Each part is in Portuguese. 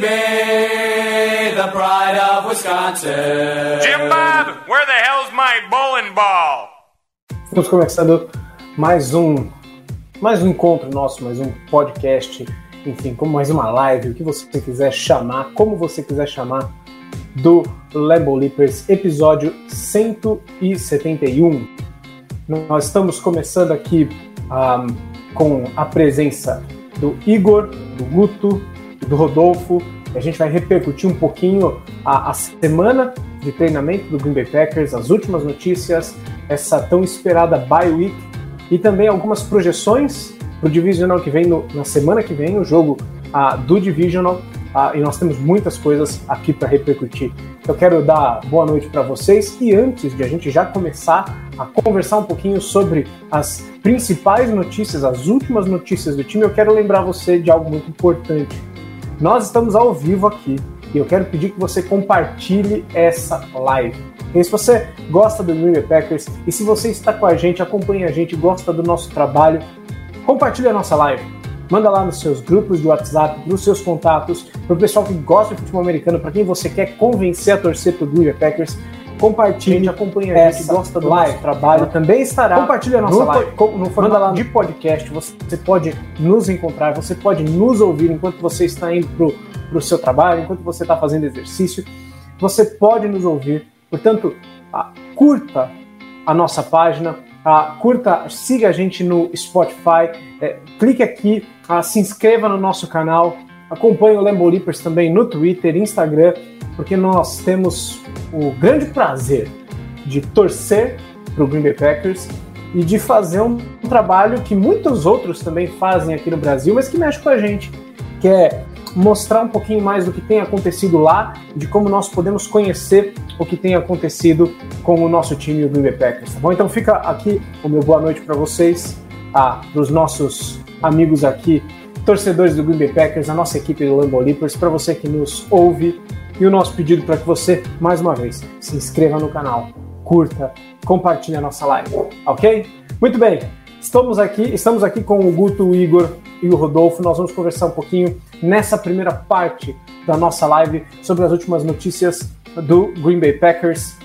Baby, the pride of Wisconsin. Jim Bob, where the hell's my bowling ball? Estamos começando mais um mais um encontro nosso, mais um podcast, enfim, como mais uma live, o que você quiser chamar, como você quiser chamar, do Lambo Leapers, episódio 171. Nós estamos começando aqui um, com a presença do Igor, do Guto, do Rodolfo. A gente vai repercutir um pouquinho a, a semana de treinamento do Green Bay Packers, as últimas notícias, essa tão esperada bye week e também algumas projeções para o Divisional que vem no, na semana que vem, o jogo uh, do Divisional. Uh, e nós temos muitas coisas aqui para repercutir. Eu quero dar boa noite para vocês e antes de a gente já começar a conversar um pouquinho sobre as principais notícias, as últimas notícias do time, eu quero lembrar você de algo muito importante. Nós estamos ao vivo aqui e eu quero pedir que você compartilhe essa live. E se você gosta do Bay Packers e se você está com a gente, acompanha a gente, gosta do nosso trabalho, compartilhe a nossa live. Manda lá nos seus grupos de WhatsApp, para os seus contatos, para o pessoal que gosta de futebol americano, para quem você quer convencer a torcer para o Bay Packers. Compartilhe, acompanha a gente, gosta do live, nosso trabalho. Também estará. Compartilhe a nossa no, live. No formato lá de podcast, você pode nos encontrar, você pode nos ouvir enquanto você está indo para o seu trabalho, enquanto você está fazendo exercício. Você pode nos ouvir. Portanto, curta a nossa página, curta, siga a gente no Spotify, é, clique aqui, se inscreva no nosso canal, acompanhe o Lambo Leapers também no Twitter, Instagram, porque nós temos o grande prazer de torcer para o Green Bay Packers e de fazer um, um trabalho que muitos outros também fazem aqui no Brasil, mas que mexe com a gente, que é mostrar um pouquinho mais do que tem acontecido lá, de como nós podemos conhecer o que tem acontecido com o nosso time, o Green Bay Packers, tá bom? Então fica aqui o meu boa noite para vocês, ah, para os nossos amigos aqui, torcedores do Green Bay Packers, a nossa equipe do Lambo Leapers, para você que nos ouve, e o nosso pedido para que você, mais uma vez, se inscreva no canal, curta, compartilhe a nossa live, ok? Muito bem, estamos aqui, estamos aqui com o Guto, o Igor e o Rodolfo, nós vamos conversar um pouquinho nessa primeira parte da nossa live sobre as últimas notícias do Green Bay Packers.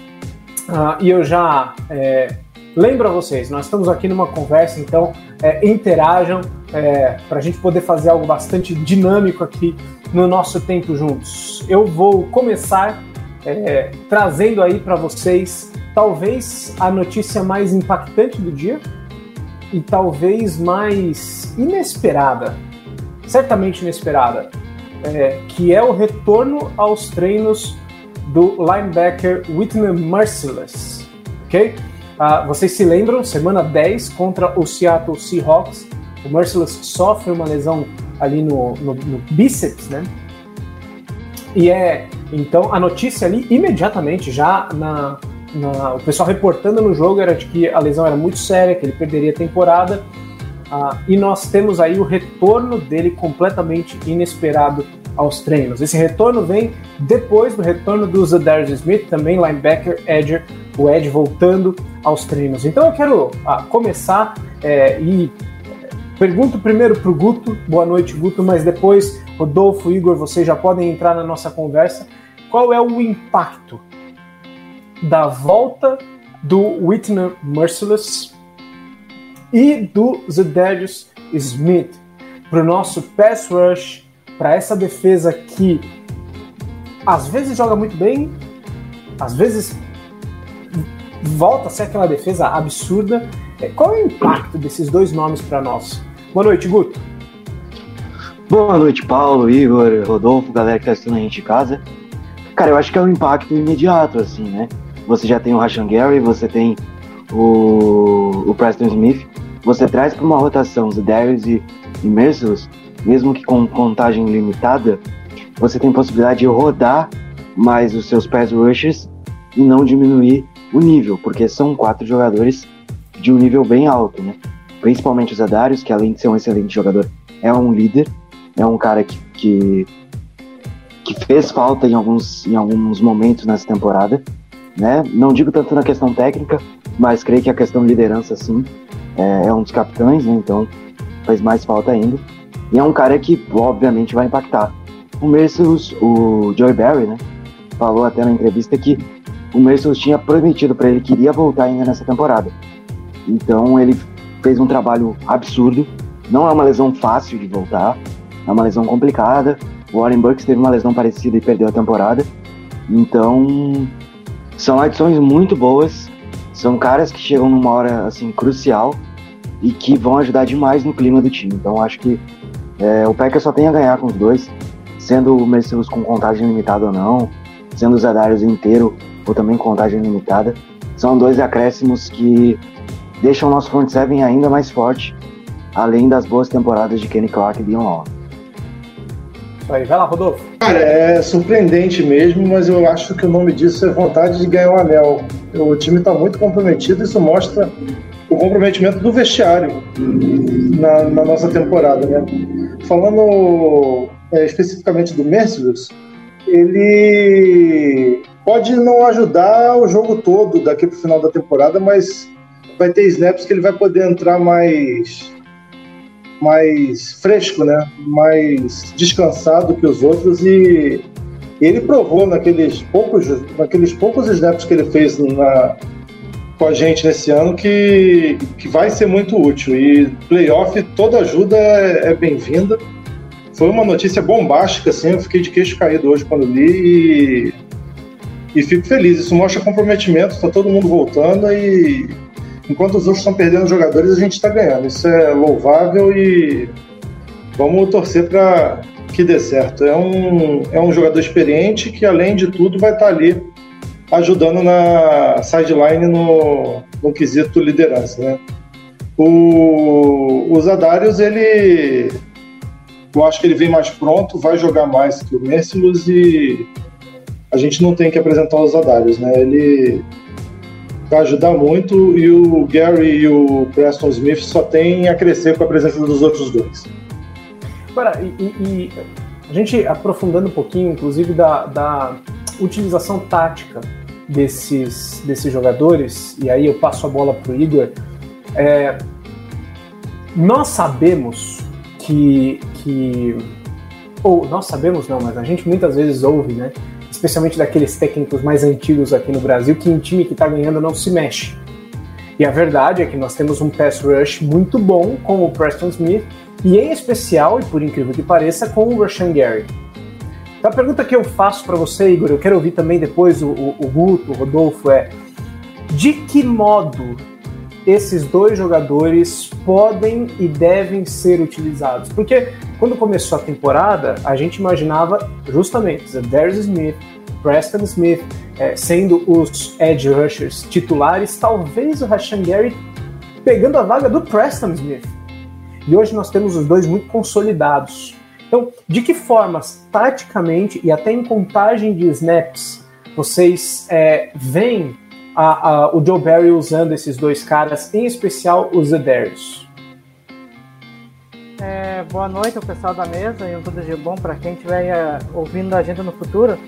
Uh, e eu já é, lembro a vocês, nós estamos aqui numa conversa, então é, interajam é, para a gente poder fazer algo bastante dinâmico aqui no nosso tempo juntos. Eu vou começar é, trazendo aí para vocês talvez a notícia mais impactante do dia e talvez mais inesperada certamente inesperada, é, que é o retorno aos treinos do linebacker Whitney Merciless. Ok? Uh, vocês se lembram, semana 10 contra o Seattle Seahawks, o Merciless sofre uma lesão ali no, no, no bíceps, né? E é então a notícia ali imediatamente já na, na, o pessoal reportando no jogo era de que a lesão era muito séria, que ele perderia a temporada. Uh, e nós temos aí o retorno dele completamente inesperado aos treinos. Esse retorno vem depois do retorno do Zadarius Smith, também linebacker, edger, o Ed voltando aos treinos. Então eu quero uh, começar é, e pergunto primeiro para o Guto, boa noite Guto, mas depois Rodolfo, Igor, vocês já podem entrar na nossa conversa. Qual é o impacto da volta do Whitney Merciless e do Zedarius Smith para o nosso pass rush, para essa defesa que às vezes joga muito bem, às vezes volta a ser aquela defesa absurda. É, qual é o impacto desses dois nomes para nós? Boa noite, Guto. Boa noite, Paulo, Igor, Rodolfo, galera que está assistindo a gente em casa. Cara, eu acho que é um impacto imediato, assim, né? Você já tem o Rashan Gary, você tem o, o Preston Smith, você traz para uma rotação os Darius e, e mesmo que com contagem limitada, você tem possibilidade de rodar mais os seus pass rushers e não diminuir o nível, porque são quatro jogadores de um nível bem alto, né? Principalmente o Zadarius, que além de ser um excelente jogador, é um líder, é um cara que, que, que fez falta em alguns, em alguns momentos nessa temporada, né? Não digo tanto na questão técnica, mas creio que a questão de liderança, sim, é, é um dos capitães, né? Então faz mais falta ainda. E é um cara que, obviamente, vai impactar. O Mercedes, o Joey Barry, né? Falou até na entrevista que o Mercedes tinha prometido para ele que iria voltar ainda nessa temporada. Então ele fez um trabalho absurdo. Não é uma lesão fácil de voltar, é uma lesão complicada. O Warren Burks teve uma lesão parecida e perdeu a temporada. Então são adições muito boas. São caras que chegam numa hora assim crucial e que vão ajudar demais no clima do time. Então acho que é, o Packers só tem a ganhar com os dois, sendo o Mercedes com contagem limitada ou não, sendo o Zadarius inteiro ou também contagem limitada. São dois acréscimos que deixam o nosso front seven ainda mais forte, além das boas temporadas de Kenny Clark e Dion Law. Isso aí, vai lá, Rodolfo. Cara, é surpreendente mesmo, mas eu acho que o nome disso é vontade de ganhar o um anel. O time está muito comprometido, isso mostra o comprometimento do vestiário na, na nossa temporada, né? Falando é, especificamente do Mercedes, ele pode não ajudar o jogo todo daqui para o final da temporada, mas vai ter snaps que ele vai poder entrar mais mais fresco, né? Mais descansado que os outros e ele provou naqueles poucos naqueles poucos snaps que ele fez na, com a gente nesse ano que, que vai ser muito útil e playoff toda ajuda é, é bem-vinda. Foi uma notícia bombástica, assim, eu fiquei de queixo caído hoje quando li e, e fico feliz. Isso mostra comprometimento, está todo mundo voltando e enquanto os outros estão perdendo jogadores, a gente está ganhando. Isso é louvável e vamos torcer para que dê certo. É um, é um jogador experiente que, além de tudo, vai estar tá ali ajudando na sideline no, no quesito liderança. Né? O, o Zadarius, ele. Eu acho que ele vem mais pronto, vai jogar mais que o Mercilus e a gente não tem que apresentar os Zadarius, né? Ele vai ajudar muito e o Gary e o Preston Smith só tem a crescer com a presença dos outros dois. Agora, e, e a gente aprofundando um pouquinho, inclusive, da, da utilização tática desses, desses jogadores, e aí eu passo a bola para o Igor. É, nós sabemos que, que. Ou nós sabemos não, mas a gente muitas vezes ouve, né? especialmente daqueles técnicos mais antigos aqui no Brasil, que um time que está ganhando não se mexe. E a verdade é que nós temos um pass rush muito bom com o Preston Smith, e em especial, e por incrível que pareça, com o Rashan Gary. Então a pergunta que eu faço para você, Igor, eu quero ouvir também depois o, o, o Guto, o Rodolfo, é de que modo esses dois jogadores podem e devem ser utilizados? Porque quando começou a temporada, a gente imaginava justamente Darius Smith, Preston Smith é, sendo os edge rushers titulares, talvez o Rashan Gary pegando a vaga do Preston Smith. E hoje nós temos os dois muito consolidados. Então, de que formas, taticamente e até em contagem de snaps, vocês é, veem a, a, o Joe Barry usando esses dois caras, em especial o Zedarius? É, boa noite ao pessoal da mesa e um tudo de bom para quem estiver é, ouvindo a gente no futuro.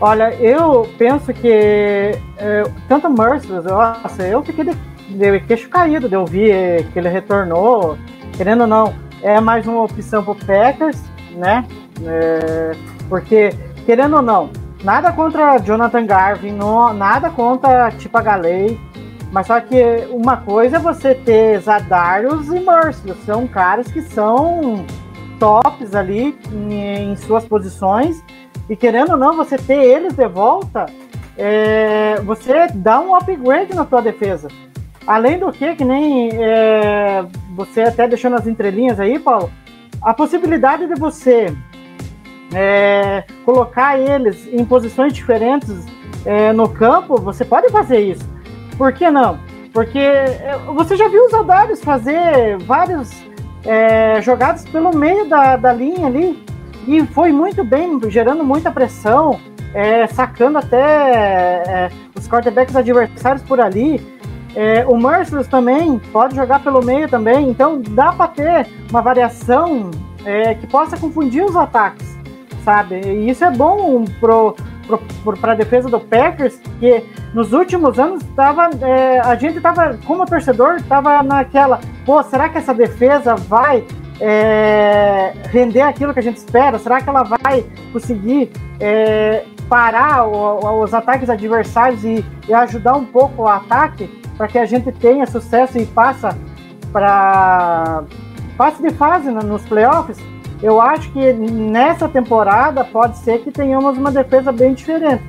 Olha, eu penso que é, tanto Merciless, nossa, eu fiquei de, de queixo caído de ouvir que ele retornou, querendo ou não, é mais uma opção para Packers, né? É, porque, querendo ou não, nada contra Jonathan Garvin, não, nada contra Tipa Galei, mas só que uma coisa é você ter Zadarius e Merciless, são caras que são tops ali em, em suas posições, e querendo ou não, você ter eles de volta, é, você dá um upgrade na tua defesa. Além do que, que nem é, você até deixou nas entrelinhas aí, Paulo, a possibilidade de você é, colocar eles em posições diferentes é, no campo, você pode fazer isso. Por que não? Porque é, você já viu os Zadarius fazer vários é, jogadas pelo meio da, da linha ali e foi muito bem, gerando muita pressão, é, sacando até é, os quarterbacks adversários por ali. É, o Merciless também pode jogar pelo meio também, então dá para ter uma variação é, que possa confundir os ataques, sabe? E isso é bom pro, para a defesa do Packers, que nos últimos anos tava, é, a gente tava, como torcedor, tava naquela, pô, será que essa defesa vai é, render aquilo que a gente espera? Será que ela vai conseguir é, parar o, os ataques adversários e, e, ajudar um pouco o ataque para que a gente tenha sucesso e passa para passe de fase nos playoffs? Eu acho que nessa temporada pode ser que tenhamos uma defesa bem diferente.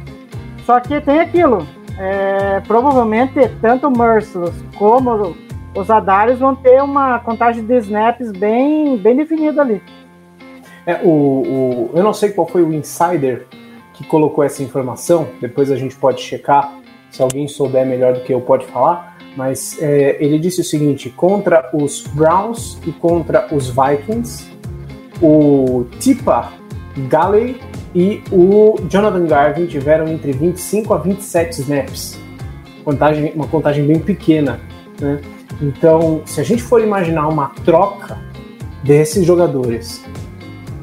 Só que tem aquilo. É, provavelmente tanto o Merciless como os Adarius vão ter uma contagem de snaps bem, bem definida ali. É, o, o, eu não sei qual foi o insider que colocou essa informação, depois a gente pode checar, se alguém souber melhor do que eu pode falar, mas é, ele disse o seguinte: contra os Browns e contra os Vikings, o Tipa Galley e o Jonathan Garvin tiveram entre 25 a 27 snaps. Contagem, uma contagem bem pequena. Né? Então, se a gente for imaginar uma troca desses jogadores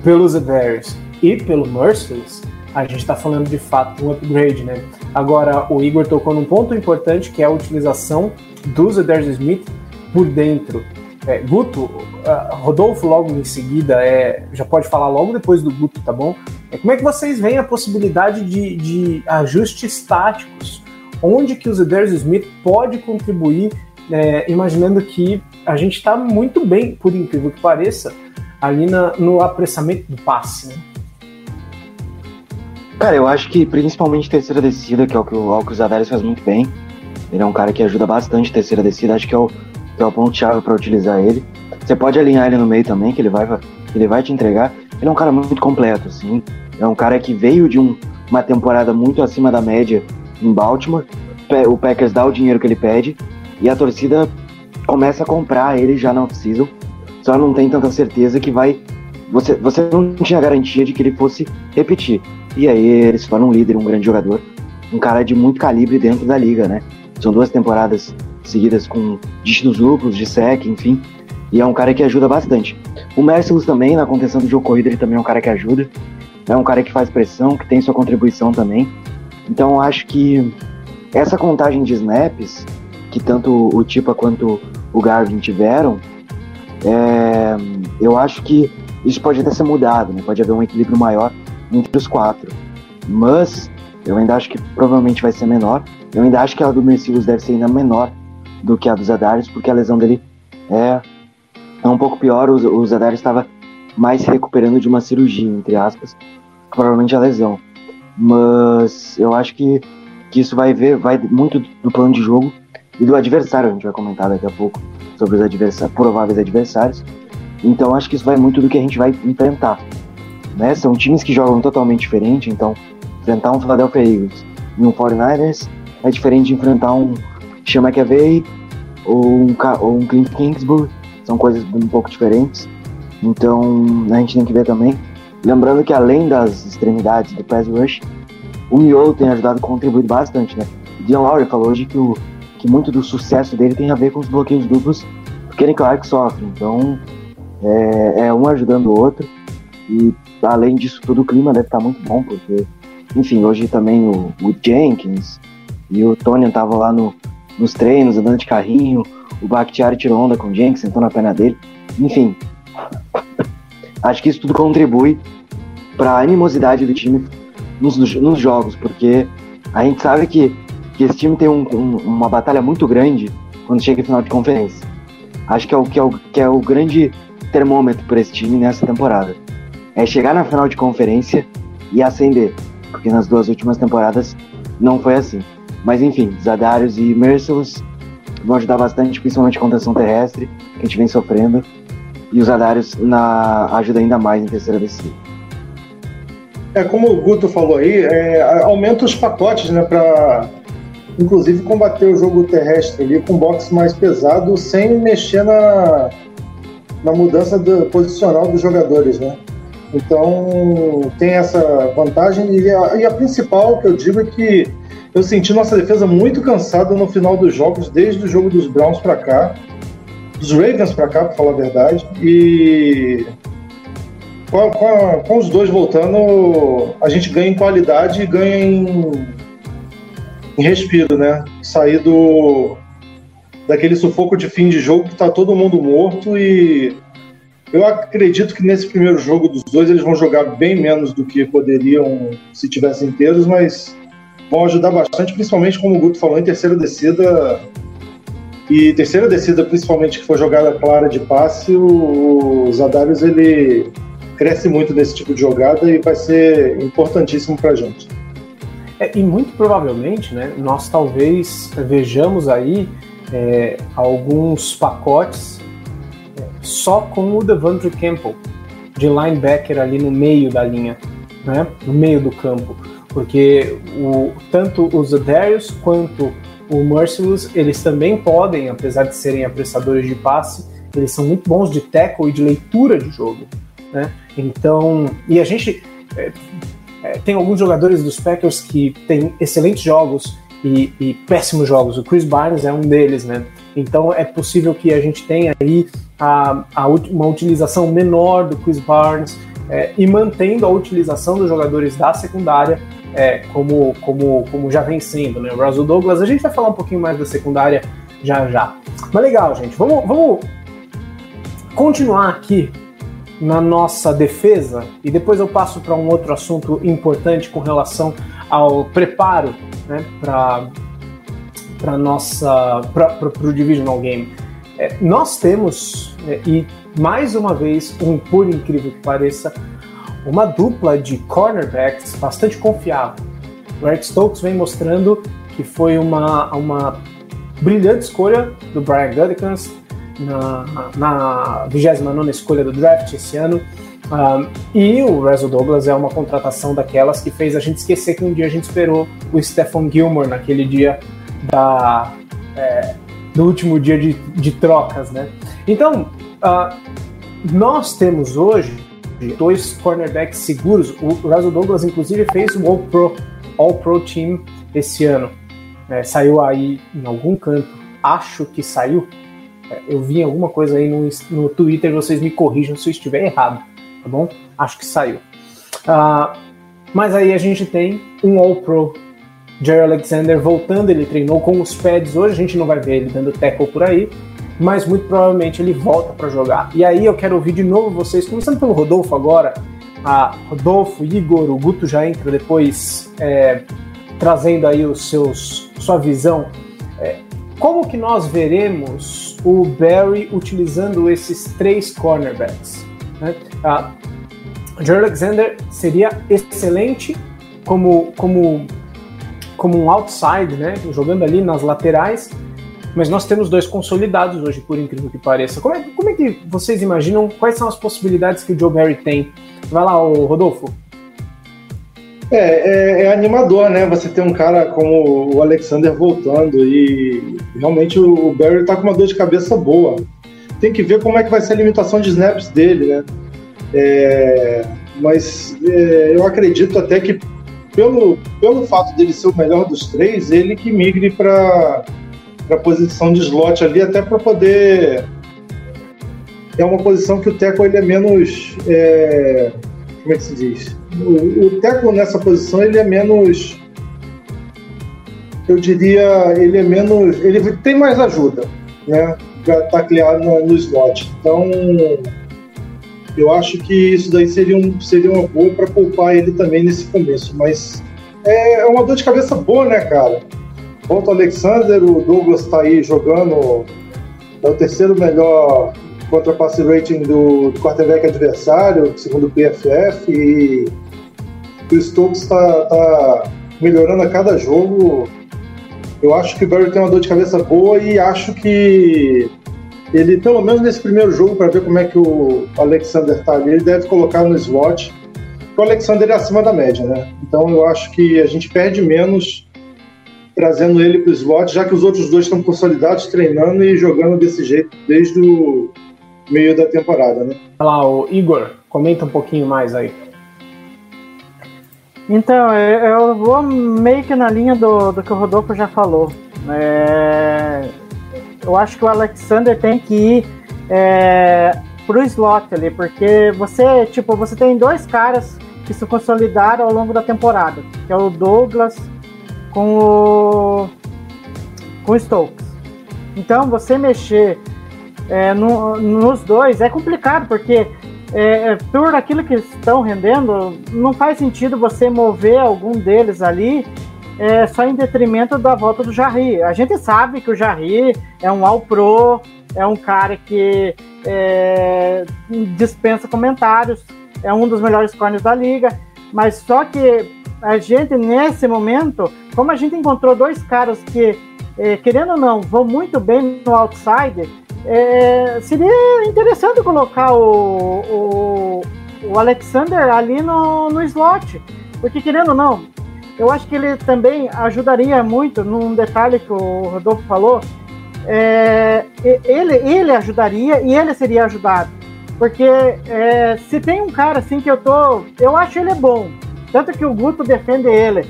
pelos Bears e pelo Merciless, a gente está falando de fato de um upgrade, né? Agora, o Igor tocou num ponto importante que é a utilização dos Adair Smith por dentro. É, Guto, uh, Rodolfo logo em seguida, é, já pode falar logo depois do Guto, tá bom? É, como é que vocês veem a possibilidade de, de ajustes táticos? Onde que o Zedarius Smith pode contribuir é, imaginando que a gente está muito bem, por incrível que pareça, ali na, no apressamento do passe. Né? Cara, eu acho que principalmente terceira descida, que é o que o, o Zadares faz muito bem. Ele é um cara que ajuda bastante terceira descida, acho que é o, que é o ponto-chave para utilizar ele. Você pode alinhar ele no meio também, que ele vai, ele vai te entregar. Ele é um cara muito completo, assim. É um cara que veio de um, uma temporada muito acima da média em Baltimore. O Packers dá o dinheiro que ele pede e a torcida começa a comprar ele já na off-season, só não tem tanta certeza que vai. Você, você não tinha garantia de que ele fosse repetir. E aí eles foram um líder, um grande jogador, um cara de muito calibre dentro da liga, né? São duas temporadas seguidas com dígitos duplos, de sec, enfim. E é um cara que ajuda bastante. O Mercilus também, na contenção do jogo corrido, ele também é um cara que ajuda. É um cara que faz pressão, que tem sua contribuição também. Então acho que essa contagem de snaps que tanto o Tipa quanto o Garvin tiveram, é, eu acho que isso pode até ser mudado, né? pode haver um equilíbrio maior entre os quatro. Mas eu ainda acho que provavelmente vai ser menor. Eu ainda acho que a do Mercilus deve ser ainda menor do que a dos Adarius, porque a lesão dele é, é um pouco pior. O, o Zadarius estava mais se recuperando de uma cirurgia, entre aspas, provavelmente a lesão. Mas eu acho que, que isso vai ver, vai muito do plano de jogo e do adversário, a gente vai comentar daqui a pouco sobre os adversários, prováveis adversários. Então acho que isso vai muito do que a gente vai enfrentar. Né? São times que jogam totalmente diferente, então enfrentar um Philadelphia Eagles e um 49ers é diferente de enfrentar um Sean McAvey ou um, ou um Clint Kingsbury, são coisas um pouco diferentes. Então a gente tem que ver também. Lembrando que além das extremidades do pass rush, o miolo tem ajudado a contribuir bastante, né? Dean Lowry falou hoje que o que muito do sucesso dele tem a ver com os bloqueios duplos que Kenny Clark sofre. Então, é, é, um ajudando o outro. E, além disso tudo, o clima deve estar muito bom, porque, enfim, hoje também o, o Jenkins e o Tony estavam lá no, nos treinos, andando de carrinho. O Bakhtiari tirou onda com o Jenkins, sentou na perna dele. Enfim, acho que isso tudo contribui para a animosidade do time nos, nos jogos, porque a gente sabe que que esse time tem um, um, uma batalha muito grande quando chega no final de conferência. Acho que é o que é o, que é o grande termômetro para esse time nessa temporada. É chegar na final de conferência e acender, porque nas duas últimas temporadas não foi assim. Mas enfim, Zadarius e Merciless vão ajudar bastante, principalmente a contenção terrestre, que a gente vem sofrendo, e os Zadarius na ajuda ainda mais em terceira descida. É como o Guto falou aí, é, aumenta os pacotes, né, para inclusive combater o jogo terrestre ali com boxe mais pesado, sem mexer na, na mudança do, posicional dos jogadores, né? Então tem essa vantagem e a, e a principal que eu digo é que eu senti nossa defesa muito cansada no final dos jogos, desde o jogo dos Browns para cá, dos Ravens para cá, para falar a verdade, e com, com, com, os dois voltando, a gente ganha em qualidade e ganha em, em respiro, né? Sair do, daquele sufoco de fim de jogo que tá todo mundo morto e eu acredito que nesse primeiro jogo dos dois eles vão jogar bem menos do que poderiam se tivessem inteiros, mas vão ajudar bastante, principalmente como o Guto falou, em terceira descida. E terceira descida, principalmente que for jogada clara de passe, o Zadarius ele cresce muito nesse tipo de jogada e vai ser importantíssimo para a gente. É, e muito provavelmente, né, nós talvez vejamos aí é, alguns pacotes só com o Devandre Campbell de linebacker ali no meio da linha, né, no meio do campo, porque o, tanto o Zadarius quanto o Merciless, eles também podem, apesar de serem apressadores de passe, eles são muito bons de tackle e de leitura de jogo. Né? Então, e a gente é, é, tem alguns jogadores dos Packers que têm excelentes jogos e, e, péssimos jogos. O Chris Barnes é um deles, né? Então é possível que a gente tenha aí a, a uma utilização menor do Chris Barnes é, e mantendo a utilização dos jogadores da secundária é, como, como, como já vem sendo, né? O Russell Douglas, a gente vai falar um pouquinho mais da secundária já já. Mas legal, gente. Vamos, vamos continuar aqui na nossa defesa, e depois eu passo para um outro assunto importante com relação ao preparo né, para para nossa para o divisional game. É, nós temos é, e mais uma vez um por incrível que pareça uma dupla de cornerbacks bastante confiável. O Eric Stokes vem mostrando que foi uma, uma brilhante escolha do Brian Gutekunst, na, na 29 escolha do draft esse ano. Um, e o Russell Douglas é uma contratação daquelas que fez a gente esquecer que um dia a gente esperou o Stephon Gilmore naquele dia da, é, do último dia de, de trocas, né? Então, uh, nós temos hoje dois cornerbacks seguros. O Russell Douglas, inclusive, fez o All-Pro All -Pro Team esse ano. É, saiu aí em algum canto, acho que saiu, eu vi alguma coisa aí no, no Twitter, vocês me corrijam se eu estiver errado, tá bom? Acho que saiu. Uh, mas aí a gente tem um All-Pro, Jerry Alexander voltando, ele treinou com os pads hoje, a gente não vai ver ele dando tackle por aí, mas muito provavelmente ele volta para jogar. E aí eu quero ouvir de novo vocês, começando pelo Rodolfo agora, a Rodolfo, Igor, o Guto já entra depois é, trazendo aí os seus, sua visão. É, como que nós veremos o Barry utilizando esses três cornerbacks. Né? Jerry Alexander seria excelente como, como, como um outside, né? jogando ali nas laterais, mas nós temos dois consolidados hoje, por incrível que pareça. Como é, como é que vocês imaginam quais são as possibilidades que o Joe Barry tem? Vai lá, Rodolfo. É, é, é, animador, né? Você ter um cara como o Alexander voltando e realmente o Barry tá com uma dor de cabeça boa. Tem que ver como é que vai ser a limitação de snaps dele, né? É, mas é, eu acredito até que pelo, pelo fato dele ser o melhor dos três, ele que migre para a posição de slot ali, até para poder. É uma posição que o Teco ele é menos. É, como é que se diz? o, o Teco nessa posição ele é menos eu diria ele é menos ele tem mais ajuda né para taclear no, no slot então eu acho que isso daí seria, um, seria uma boa para poupar ele também nesse começo mas é, é uma dor de cabeça boa né cara volta o Alexander o Douglas está aí jogando é o terceiro melhor contra passe rating do, do quarterback adversário, segundo o PFF, e o Stokes está tá melhorando a cada jogo. Eu acho que o Barry tem uma dor de cabeça boa e acho que ele, pelo menos nesse primeiro jogo, para ver como é que o Alexander está ali, ele deve colocar no slot. O Alexander é acima da média, né? Então eu acho que a gente perde menos trazendo ele para o slot, já que os outros dois estão consolidados, treinando e jogando desse jeito desde o meio da temporada, né? Olha lá, o Igor, comenta um pouquinho mais aí. Então, eu vou meio que na linha do, do que o Rodolfo já falou. É, eu acho que o Alexander tem que ir é, pro slot ali, porque você, tipo, você tem dois caras que se consolidaram ao longo da temporada, que é o Douglas com o com o Stokes. Então, você mexer é, no, nos dois é complicado, porque é, é, por aquilo que estão rendendo, não faz sentido você mover algum deles ali é, só em detrimento da volta do Jarry. A gente sabe que o Jarry é um All-Pro, é um cara que é, dispensa comentários, é um dos melhores corners da liga, mas só que a gente, nesse momento, como a gente encontrou dois caras que, é, querendo ou não, vão muito bem no outside, é, seria interessante colocar o, o, o Alexander ali no, no slot, porque querendo ou não, eu acho que ele também ajudaria muito num detalhe que o Rodolfo falou. É, ele, ele ajudaria e ele seria ajudado. Porque é, se tem um cara assim que eu tô. Eu acho ele bom. Tanto que o Guto defende ele.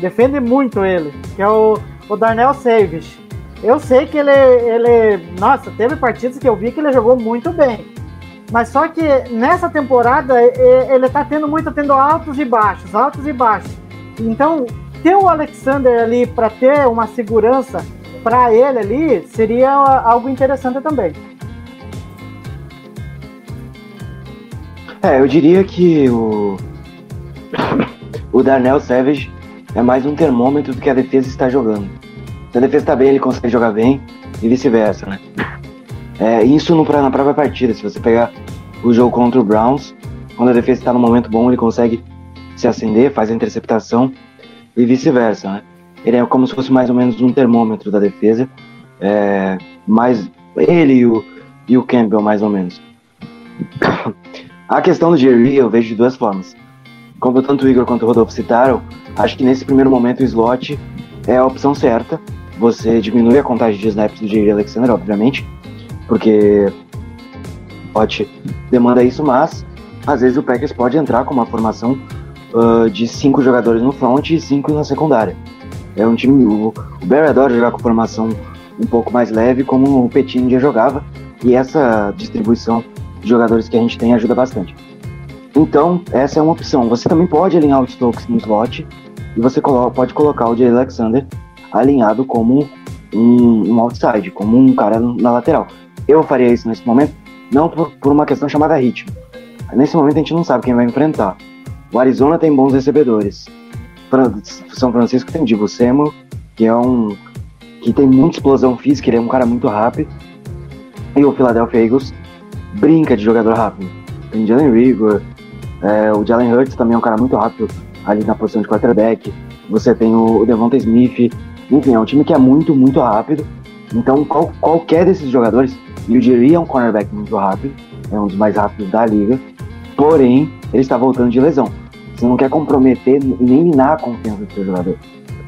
Defende muito ele. Que é o, o Darnell Savage. Eu sei que ele, ele. Nossa, teve partidas que eu vi que ele jogou muito bem. Mas só que nessa temporada ele tá tendo muito, tendo altos e baixos, altos e baixos. Então, ter o Alexander ali para ter uma segurança para ele ali seria algo interessante também. É, eu diria que o o Darnell Savage é mais um termômetro do que a defesa está jogando. Se a defesa está bem, ele consegue jogar bem e vice-versa, né? É, isso no, na própria partida, se você pegar o jogo contra o Browns, quando a defesa está no momento bom, ele consegue se acender, faz a interceptação e vice-versa, né? Ele é como se fosse mais ou menos um termômetro da defesa, é, mais ele e o, e o Campbell, mais ou menos. a questão do Jerry eu vejo de duas formas. Como tanto o Igor quanto o Rodolfo citaram, acho que nesse primeiro momento o slot é a opção certa. Você diminui a contagem de snaps do Jerry Alexander, obviamente, porque pode demanda isso, mas às vezes o Packers pode entrar com uma formação uh, de cinco jogadores no front e cinco na secundária. É um time. O, o Barry adora jogar com formação um pouco mais leve, como o Petinho já jogava, e essa distribuição de jogadores que a gente tem ajuda bastante. Então, essa é uma opção. Você também pode alinhar o Stokes no slot e você colo pode colocar o Jay Alexander alinhado como um, um, outside, como um cara na lateral. Eu faria isso nesse momento, não por, por uma questão chamada ritmo. Nesse momento a gente não sabe quem vai enfrentar. O Arizona tem bons recebedores. São Francisco tem Divo Samuel, que é um que tem muita explosão física, ele é um cara muito rápido. E o Philadelphia Eagles brinca de jogador rápido. Tem Jalen Rigor, é, o Jalen Hurts também é um cara muito rápido ali na posição de quarterback. Você tem o Devonta Smith. Enfim, é um time que é muito, muito rápido. Então, qual, qualquer desses jogadores, e o Jerry é um cornerback muito rápido, é um dos mais rápidos da liga. Porém, ele está voltando de lesão. Você não quer comprometer nem minar a confiança do seu jogador.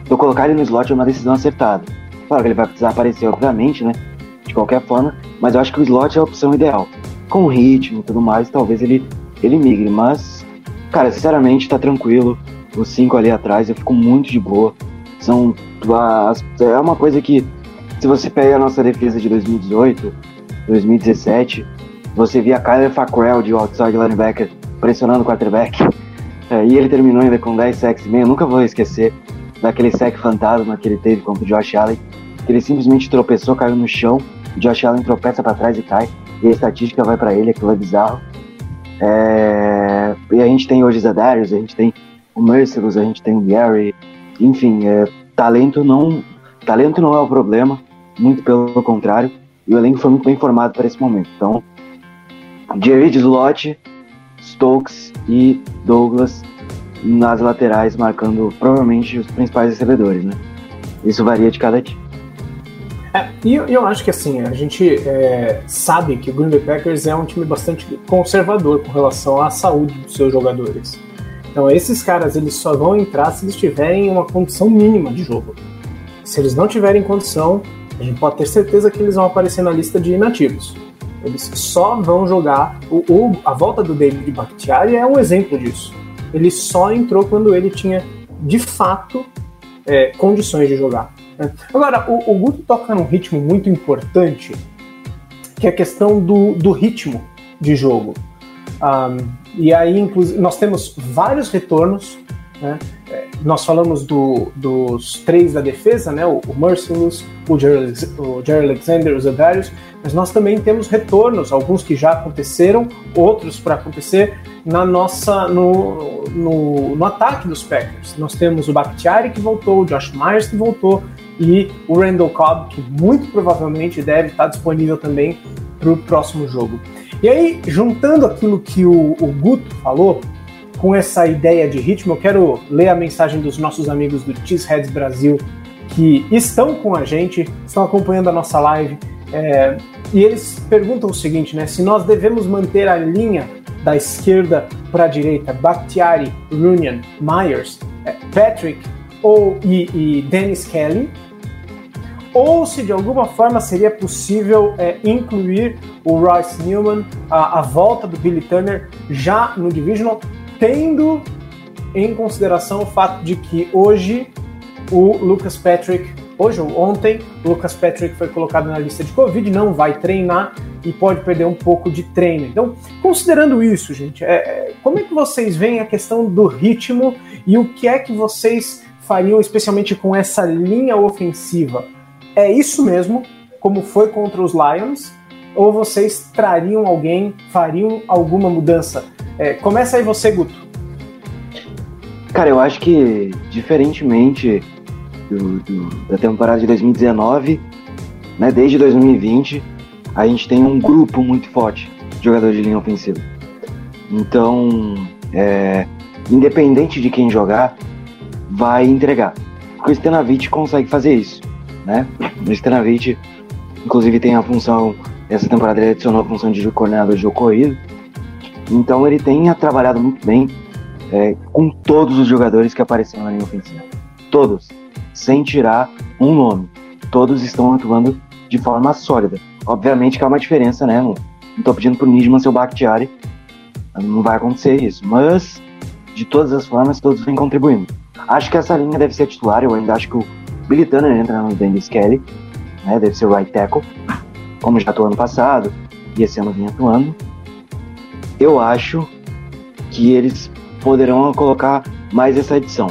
Então colocar ele no slot é uma decisão acertada. Claro que ele vai precisar aparecer, obviamente, né? De qualquer forma, mas eu acho que o slot é a opção ideal. Com ritmo e tudo mais, talvez ele, ele migre, mas, cara, sinceramente, tá tranquilo. Os cinco ali atrás, eu fico muito de boa. São. É uma coisa que, se você pega a nossa defesa de 2018, 2017, você via Kyler Fackrell de outside linebacker pressionando o quarterback. É, e ele terminou ainda com 10 sacks e meio. Eu nunca vou esquecer daquele sack fantasma que ele teve contra o Josh Allen. Que ele simplesmente tropeçou, caiu no chão. Josh Allen tropeça para trás e cai. E a estatística vai para ele, aquilo é bizarro. É, e a gente tem hoje Zadarius, a gente tem o Merciless, a gente tem o Gary. Enfim, é, talento não talento não é o problema, muito pelo contrário. E o elenco foi muito bem formado para esse momento. Então, Jerry Slot, Stokes e Douglas nas laterais, marcando provavelmente os principais recebedores, né? Isso varia de cada time. É, e eu, eu, acho que assim, a gente é, sabe que o Green Bay Packers é um time bastante conservador com relação à saúde dos seus jogadores. Então esses caras eles só vão entrar se eles tiverem uma condição mínima de jogo. se eles não tiverem condição, a gente pode ter certeza que eles vão aparecer na lista de inativos. Eles só vão jogar. O, o- a volta do David Bakhtiari é um exemplo disso. Ele só entrou quando ele tinha, de fato, é, condições de jogar. né? Agora, o, o Guto toca num ritmo muito importante, que é a questão do, do ritmo de jogo. Um, e aí, inclusive, nós temos vários retornos. Né? É, Nós falamos do- dos três da defesa, né? o, o Merciless, o Jerry, Alexander, o Zedarius, mas nós também temos retornos, alguns que já aconteceram, outros para acontecer na nossa no, no, no ataque dos Packers. Nós temos o Bakhtiari que voltou, o Josh Myers que voltou e o Randall Cobb que muito provavelmente deve estar disponível também para o próximo jogo. E aí, juntando aquilo que o, o Guto falou, com essa ideia de ritmo, eu quero ler a mensagem dos nossos amigos do Cheeseheads Brasil que estão com a gente, estão acompanhando a nossa live. É, e eles perguntam o seguinte, né? Se nós devemos manter a linha da esquerda para a direita, Bakhtiari, Runyan, Myers, é, Patrick ou e, e Dennis Kelly, ou se de alguma forma seria possível é, incluir o Royce Newman, a, a volta do Billy Turner já no Divisional, tendo em consideração o fato de que hoje o Lucas Patrick, hoje ou ontem, o Lucas Patrick foi colocado na lista de Covid, não vai treinar e pode perder um pouco de treino. Então, considerando isso, gente, é, é, como é que vocês veem a questão do ritmo e o que é que vocês fariam, especialmente com essa linha ofensiva? É isso mesmo, como foi contra os Lions? Ou vocês trariam alguém, fariam alguma mudança? É, começa aí você, Guto. Cara, eu acho que, diferentemente do- do- da temporada de 2019, né, desde 2020, a gente tem um grupo muito forte de jogadores de linha ofensiva. Então, é, independente de quem jogar, vai entregar. Porque o Stenavich consegue fazer isso, né? O Stenavich, inclusive, tem a função, essa temporada ele adicionou a função de coordenador de jogo corrido. Então, ele tem trabalhado muito bem é, com todos os jogadores que apareceram na linha ofensiva. Todos. Sem tirar um nome. Todos estão atuando de forma sólida. Obviamente que há uma diferença, né? Não, tô pedindo pro Nijman ser o Bakhtiari. Não vai acontecer isso. Mas, de todas as formas, todos vêm contribuindo. Acho que essa linha deve ser titular. Eu ainda acho que o Billy entra no Dennis Kelly. Né? Deve ser o right tackle. Como já atuou ano passado. E esse ano vinha atuando. Eu acho que eles poderão colocar mais essa edição.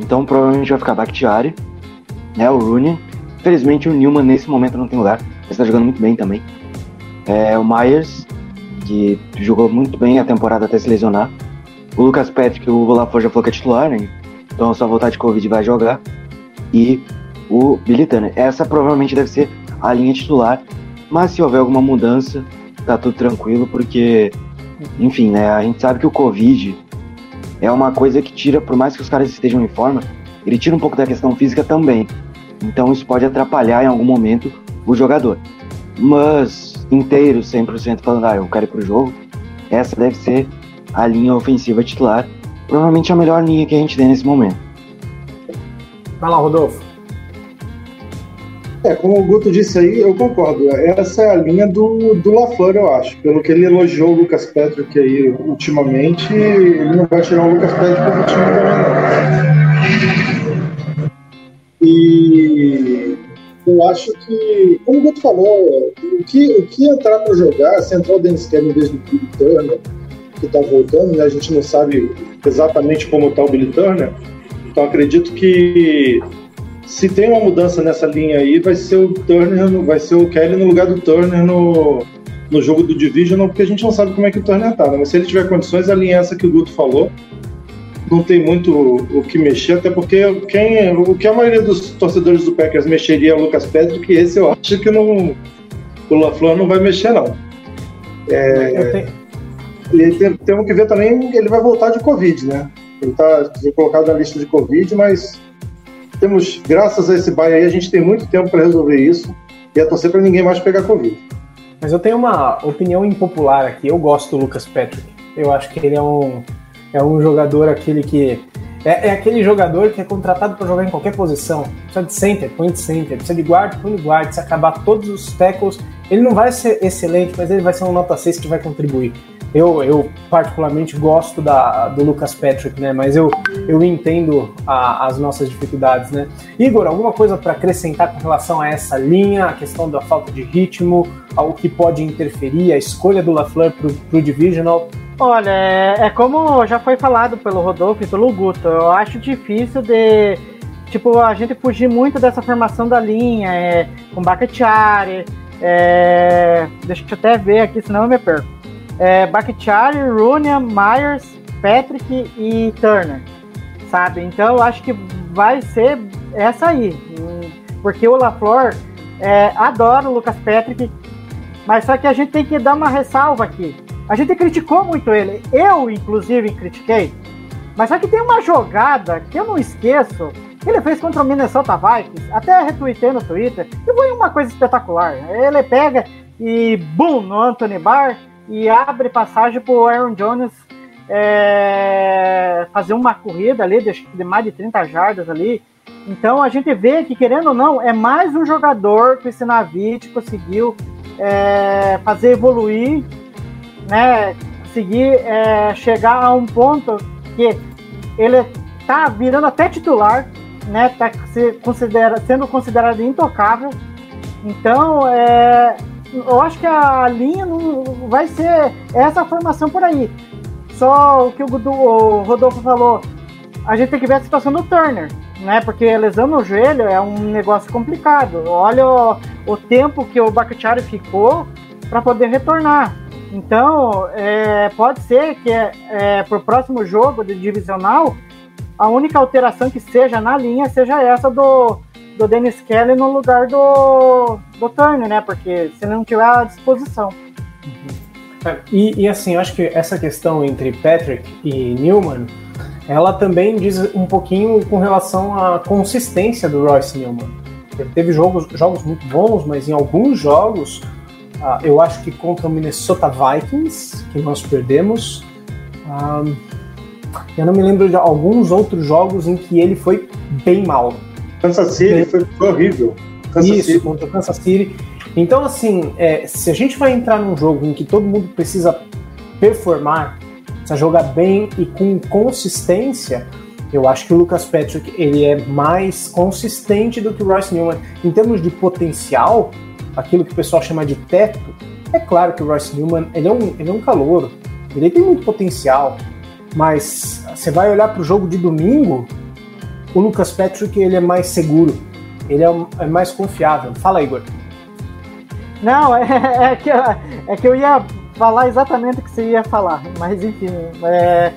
Então provavelmente vai ficar Bakhtiari, né, o Rooney. Felizmente o Newman nesse momento não tem lugar, ele está jogando muito bem também. É, o Myers, que jogou muito bem a temporada até se lesionar. O Lucas Patrick, o Olafur já falou que é titular, né? Então só voltar de Covid vai jogar. E o Billy. Essa provavelmente deve ser a linha titular. Mas se houver alguma mudança, tá tudo tranquilo, porque enfim, né? A gente sabe que o Covid é uma coisa que tira, por mais que os caras estejam em forma, ele tira um pouco da questão física também. Então isso pode atrapalhar em algum momento o jogador. Mas inteiro, 100% falando, ah, eu quero ir pro jogo, essa deve ser a linha ofensiva titular. Provavelmente a melhor linha que a gente tem nesse momento. Vai lá, Rodolfo. É, como o Guto disse aí, eu concordo. Essa é a linha do, do LaFleur, eu acho. Pelo que ele elogiou o Lucas Patrick aí ultimamente, ele não vai tirar o Lucas Patrick do time também, não. E eu acho que, como o Guto falou, o que, o que entrar para jogar, se entrar o Dennis em vez do Billy Turner, que tá voltando, né? A gente não sabe exatamente como tá o Billy Turner. Então acredito que se tem uma mudança nessa linha aí, vai ser o Turner, vai ser o Kelly no lugar do Turner no, no jogo do Division, porque a gente não sabe como é que o Turner tá, né? Mas se ele tiver condições, a linha é essa que o Guto falou. Não tem muito o, o que mexer, até porque quem, o que a maioria dos torcedores do Packers mexeria é o Lucas Patrick, esse eu acho que não, o LaFleur não vai mexer, não. Tenho- E tem- temos que ver também que ele vai voltar de Covid, né? Ele tá colocado na lista de Covid, mas temos, graças a esse baile aí, a gente tem muito tempo para resolver isso e é torcer para ninguém mais pegar Covid. Mas eu tenho uma opinião impopular aqui. Eu gosto do Lucas Patrick. Eu acho que ele é um, é um jogador aquele que É, é aquele jogador que é contratado para jogar em qualquer posição. Precisa de center, põe de center. Precisa de guard, põe de guard. Se acabar todos os tackles, ele não vai ser excelente, mas ele vai ser um nota 6 que vai contribuir. Eu, eu particularmente gosto da, do Lucas Patrick, né? Mas eu, eu entendo a, as nossas dificuldades, né? Igor, alguma coisa para acrescentar com relação a essa linha, a questão da falta de ritmo, ao que pode interferir, a escolha do LaFleur para o Divisional? Olha, é, é como já foi falado pelo Rodolfo e pelo Guto. Eu acho difícil de tipo, a gente fugir muito dessa formação da linha, é, com Bakhtiari, é, deixa eu até ver aqui, senão eu me perco é, Bakhtiari, Runia, Myers, Patrick e Turner, sabe? Então eu acho que vai ser essa aí, porque o LaFleur é, adora o Lucas Patrick, mas só que a gente tem que dar uma ressalva aqui. A gente criticou muito ele, eu inclusive critiquei, mas só que tem uma jogada que eu não esqueço, que ele fez contra o Minnesota Vikings, até retuitei no Twitter, e foi uma coisa espetacular. Ele pega e bum no Anthony Barr e abre passagem para o Aaron Jones é, fazer uma corrida ali de, mais de 30 jardas ali. Então a gente vê que, querendo ou não, é mais um jogador que o Sinavite conseguiu é, fazer evoluir, né? Conseguir é, chegar a um ponto que ele tá virando até titular, né? Tá se considera, sendo considerado intocável. Então, é, eu acho que a linha não vai ser essa formação por aí. Só o que o, o Rodolfo falou, a gente tem que ver a situação do Turner, né? Porque lesão no joelho é um negócio complicado. Olha o, o tempo que o Bakhtiari ficou para poder retornar. Então, é, pode ser que é, é, para o próximo jogo de divisional, a única alteração que seja na linha seja essa do, do Dennis Kelly no lugar do, do Turner, né? Porque se não tiver à disposição. Uhum. E, e, assim, acho que essa questão entre Patrick e Newman, ela também diz um pouquinho com relação à consistência do Royce Newman. Ele teve jogos, jogos muito bons, mas em alguns jogos, uh, eu acho que contra o Minnesota Vikings, que nós perdemos, ah, eu não me lembro de alguns outros jogos em que ele foi bem mal. Kansas City foi, horrível. Kansas Isso, City. contra o Kansas City. Então, assim, é, se a gente vai entrar num jogo em que todo mundo precisa performar, precisa jogar bem e com consistência, eu acho que o Lucas Patrick ele é mais consistente do que o Royce Newman. Em termos de potencial, aquilo que o pessoal chama de teto, é claro que o Royce Newman ele é um, ele é um calouro, ele tem muito potencial, mas você vai olhar para o jogo de domingo, o Lucas Patrick ele é mais seguro, ele é, é mais confiável. Fala, Igor. Não, é, é, que, é que eu ia falar exatamente o que você ia falar, mas enfim, é,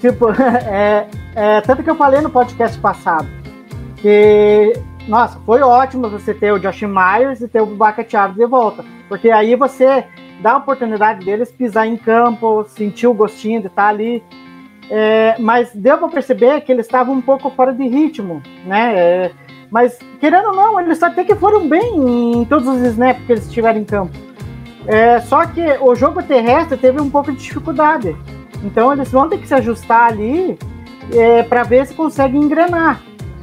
tipo, é, é, tanto que eu falei no podcast passado que, nossa, foi ótimo você ter o Josh Myers e ter o Baca Chaves de volta, porque aí você dá a oportunidade deles pisar em campo, sentir o gostinho de estar ali é, mas deu para perceber que eles estavam um pouco fora de ritmo, né? É, mas, querendo ou não, eles até que foram bem em todos os snaps que eles tiveram em campo. É, só que o jogo terrestre teve um pouco de dificuldade. Então eles vão ter que se ajustar ali é, para ver se conseguem engrenar.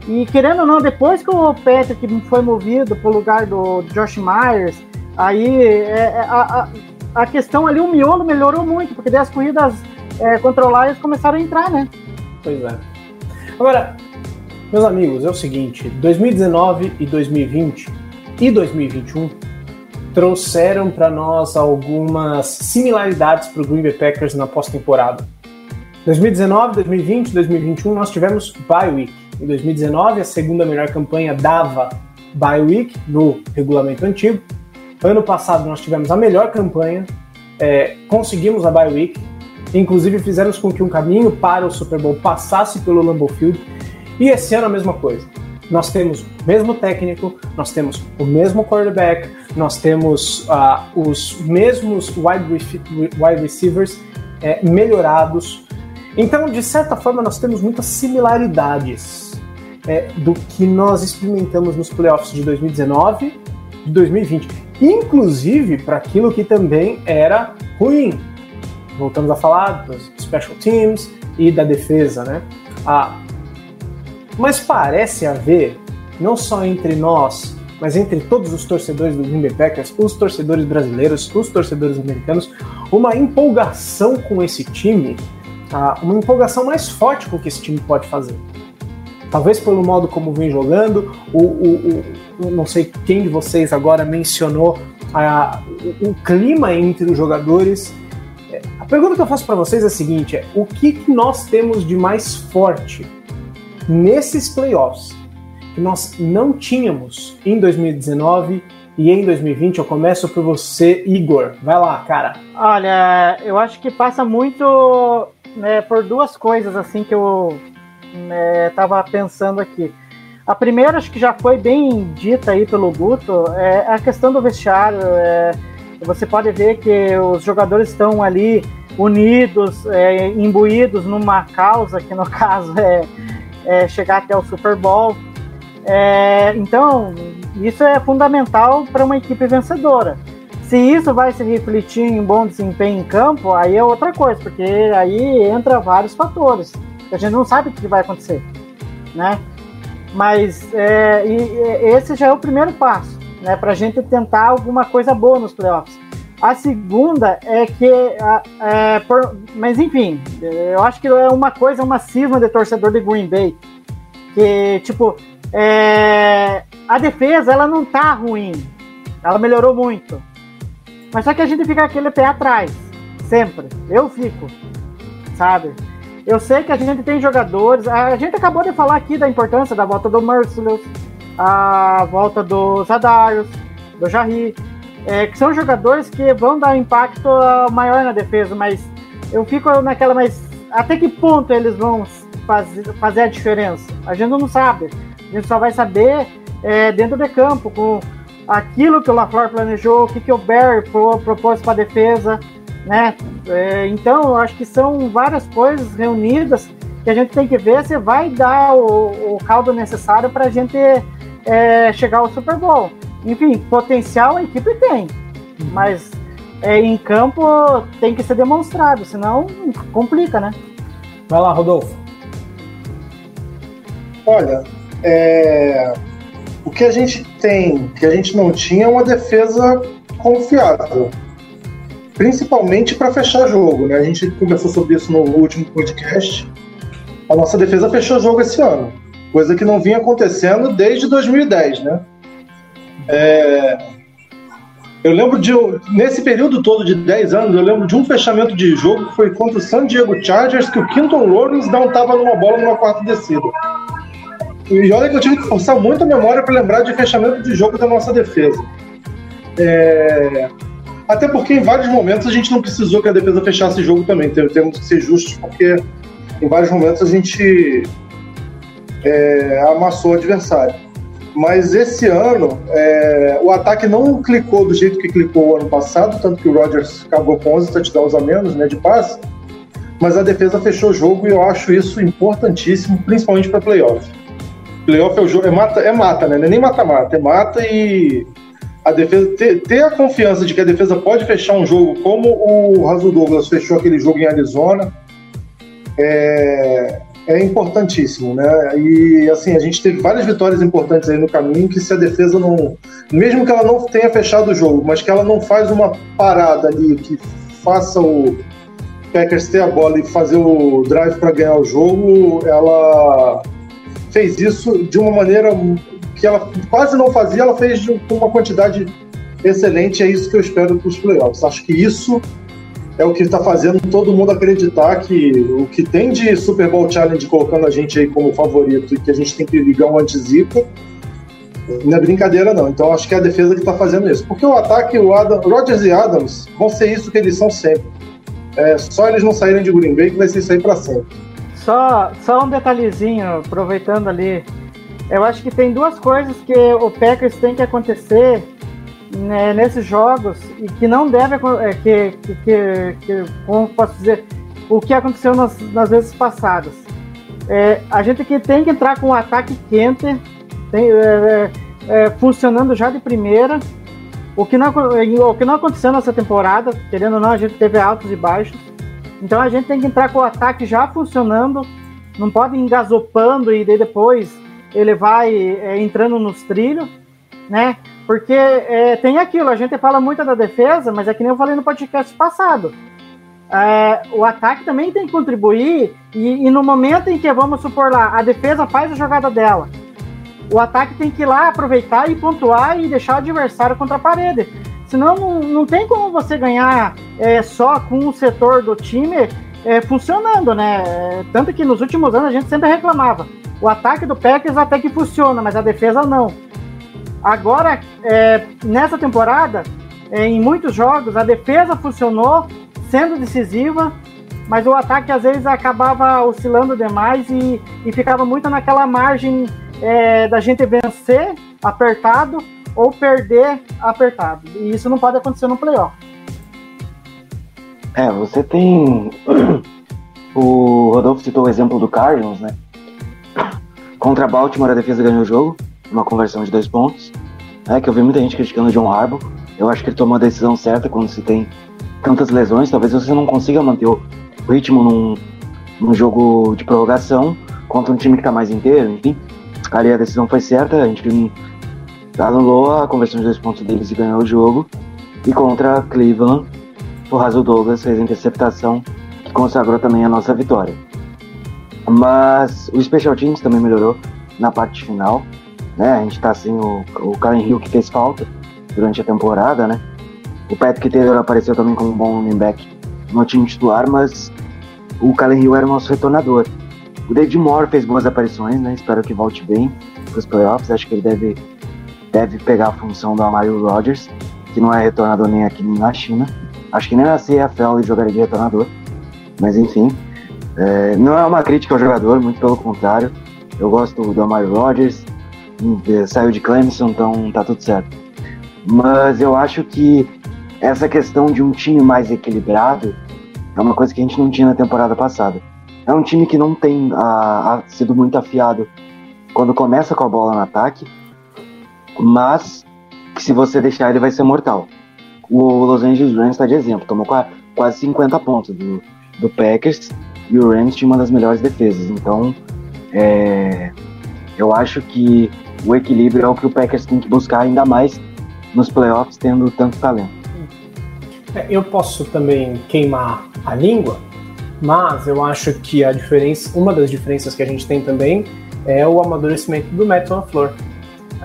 E querendo ou não, depois que o Patrick foi movido para o lugar do Josh Myers, aí é, é, a, a, a, questão ali, o miolo melhorou muito, porque daí as corridas é, controlar, eles começaram a entrar, né? Pois é. Agora, meus amigos, é o seguinte: 2019 e 2020 e 2021 trouxeram para nós algumas similaridades para o Green Bay Packers na pós-temporada. 2019, 2020, 2021 nós tivemos bye week. Em 2019 a segunda melhor campanha dava bye week no regulamento antigo. Ano passado nós tivemos a melhor campanha, é, conseguimos a bye week, Inclusive fizemos com que um caminho para o Super Bowl passasse pelo Lambeau Field. E esse ano a mesma coisa. Nós temos o mesmo técnico, nós temos o mesmo quarterback, nós temos uh, os mesmos wide, wide receivers é, melhorados. Então, de certa forma, nós temos muitas similaridades é, do que nós experimentamos nos playoffs de 2019 e 2020. Inclusive para aquilo que também era ruim voltamos a falar dos special teams e da defesa, né? Ah, Mas parece haver, não só entre nós, mas entre todos os torcedores do Green Packers, os torcedores brasileiros, os torcedores americanos, uma empolgação com esse time, tá? uma empolgação mais forte com o que esse time pode fazer. Talvez pelo modo como vem jogando, o, o, o não sei quem de vocês agora mencionou a, o, o clima entre os jogadores. Pergunta que eu faço para vocês é a seguinte: é, o que, que nós temos de mais forte nesses playoffs que nós não tínhamos em 2019 e em 2020? Eu começo por você, Igor. Vai lá, cara. Olha, eu acho que passa muito né, por duas coisas assim que eu né, tava pensando aqui. A primeira, acho que já foi bem dita aí pelo Guto, é a questão do vestiário. É, você pode ver que os jogadores estão ali unidos, é, imbuídos numa causa, que no caso é, é chegar até o Super Bowl. É, então, isso é fundamental para uma equipe vencedora. Se isso vai se refletir em bom desempenho em campo, aí é outra coisa, porque aí entra vários fatores. A gente não sabe o que vai acontecer, né? Mas é, e, esse já é o primeiro passo, né? Para a gente tentar alguma coisa boa nos playoffs. A segunda é que, é, por, mas enfim, eu acho que é uma coisa, uma cisma de torcedor de Green Bay, que tipo é, a defesa ela não tá ruim, ela melhorou muito, mas só que a gente fica aquele pé atrás, sempre. Eu fico, sabe? Eu sei que a gente tem jogadores. A gente acabou de falar aqui da importância da volta do Merciless, a volta do Zadarius, do Jarry, é, que são jogadores que vão dar impacto maior na defesa, mas eu fico naquela, mas até que ponto eles vão fazer, fazer a diferença? A gente não sabe. A gente só vai saber é, dentro de campo, com aquilo que o LaFleur planejou, o que, que o Barry propôs para a defesa né? É, então, eu acho que são várias coisas reunidas que a gente tem que ver se vai dar o, o caldo necessário para a gente é, chegar ao Super Bowl. Enfim, potencial a equipe tem, mas é, em campo tem que ser demonstrado, senão complica, né? Vai lá, Rodolfo. Olha, é, o que a gente tem, que a gente não tinha, é uma defesa confiável principalmente para fechar jogo. Né? A gente conversou sobre isso no último podcast. A nossa defesa fechou jogo esse ano, coisa que não vinha acontecendo desde 2010, né? É... Eu lembro de nesse período todo de 10 anos, eu lembro de um fechamento de jogo que foi contra o San Diego Chargers, que o Quinton Lawrence não estava numa bola numa quarta descida. E olha que eu tive que forçar muito a memória para lembrar de fechamento de jogo da nossa defesa. É... Até porque em vários momentos a gente não precisou que a defesa fechasse o jogo também. Temos que ser justos, porque em vários momentos a gente é, amassou o adversário. Mas esse ano, é, o ataque não clicou do jeito que clicou o ano passado, tanto que o Rodgers acabou com 11 touchdowns a menos né, de passe. Mas a defesa fechou o jogo e eu acho isso importantíssimo, principalmente para playoff. Playoff é o jogo, é mata, é mata, né? É nem mata-mata, é mata e a defesa ter, ter, a confiança de que a defesa pode fechar um jogo como o Rasul Douglas fechou aquele jogo em Arizona é, é importantíssimo, né? E assim a gente teve várias vitórias importantes aí no caminho que se a defesa não, mesmo que ela não tenha fechado o jogo, mas que ela não faz uma parada ali que faça o Packers ter a bola e fazer o drive para ganhar o jogo, ela fez isso de uma maneira que ela quase não fazia, ela fez com uma quantidade excelente. É isso que eu espero para os playoffs. Acho que isso é o que está fazendo todo mundo acreditar que o que tem de Super Bowl Challenge colocando a gente aí como favorito e que a gente tem que ligar um antecipo, não é brincadeira não. Então acho que é a defesa que está fazendo isso. Porque o ataque, o Adam, Rodgers e Adams vão ser isso que eles são sempre. É só eles não saírem de Green Bay que vai ser isso aí para sempre. Só, só um detalhezinho, aproveitando ali eu acho que tem duas coisas que o Packers tem que acontecer né, nesses jogos e que não deve é, que, que, que, como posso dizer o que aconteceu nas, nas vezes passadas é, a gente que tem que entrar com um ataque quente tem, é, é, é funcionando já de primeira o que, não, o que não aconteceu nessa temporada querendo ou não a gente teve altos e baixos então a gente tem que entrar com o ataque já funcionando não pode engasopando e depois ele vai é, entrando nos trilhos, né? Porque é, tem aquilo, a gente fala muito da defesa, mas é que nem eu falei no podcast passado. É, o ataque também tem que contribuir, e, e, no momento em que, vamos supor lá, a defesa faz a jogada dela, o ataque tem que ir lá aproveitar e pontuar e deixar o adversário contra a parede. Senão não, não tem como você ganhar é, só com o setor do time é, funcionando, né? Tanto que nos últimos anos a gente sempre reclamava. O ataque do Packers até que funciona, mas a defesa não. Agora, é, nessa temporada, é, em muitos jogos, a defesa funcionou, sendo decisiva, mas o ataque às vezes acabava oscilando demais e, e ficava muito naquela margem é, da gente vencer apertado ou perder apertado. E isso não pode acontecer no playoff. É, você tem. O Rodolfo citou o exemplo do Cardinals, né? Contra a Baltimore, a defesa ganhou o jogo, uma conversão de dois pontos. É que eu vi muita gente criticando o John Harbaugh. Eu acho que ele tomou a decisão certa quando se tem tantas lesões. Talvez você não consiga manter o ritmo num, num jogo de prorrogação contra um time que está mais inteiro, enfim. Ali a decisão foi certa, a gente anulou a conversão de dois pontos deles e ganhou o jogo. E contra Cleveland, o Rasul Douglas fez a interceptação que consagrou também a nossa vitória. Mas o Special Teams também melhorou na parte final. Né? A gente tá sem o, o Karen Hill que fez falta durante a temporada, né? O Patrick Taylor apareceu também como um bom running back no time titular, mas o Kalen Hill era o nosso retornador. O David Moore fez boas aparições, né? Espero que volte bem para os playoffs. Acho que ele deve, deve pegar a função do Amari Rodgers, que não é retornador nem aqui nem na China. Acho que nem na CFL ele jogaria de retornador. Mas enfim, é, não é uma crítica ao jogador, muito pelo contrário. Eu gosto do Amari Rodgers, saiu de Clemson, então tá tudo certo. Mas eu acho que essa questão de um time mais equilibrado é uma coisa que a gente não tinha na temporada passada. É um time que não tem a, a, sido muito afiado quando começa com a bola no ataque, mas que se você deixar ele vai ser mortal. O Los Angeles Rams está de exemplo, tomou quase 50 pontos do, do Packers e o Rams tinha uma das melhores defesas. Então, é, eu acho que o equilíbrio é o que o Packers tem que buscar ainda mais nos playoffs, tendo tanto talento. É, eu posso também queimar a língua, mas eu acho que a diferença, uma das diferenças que a gente tem também é o amadurecimento do Matt LaFleur.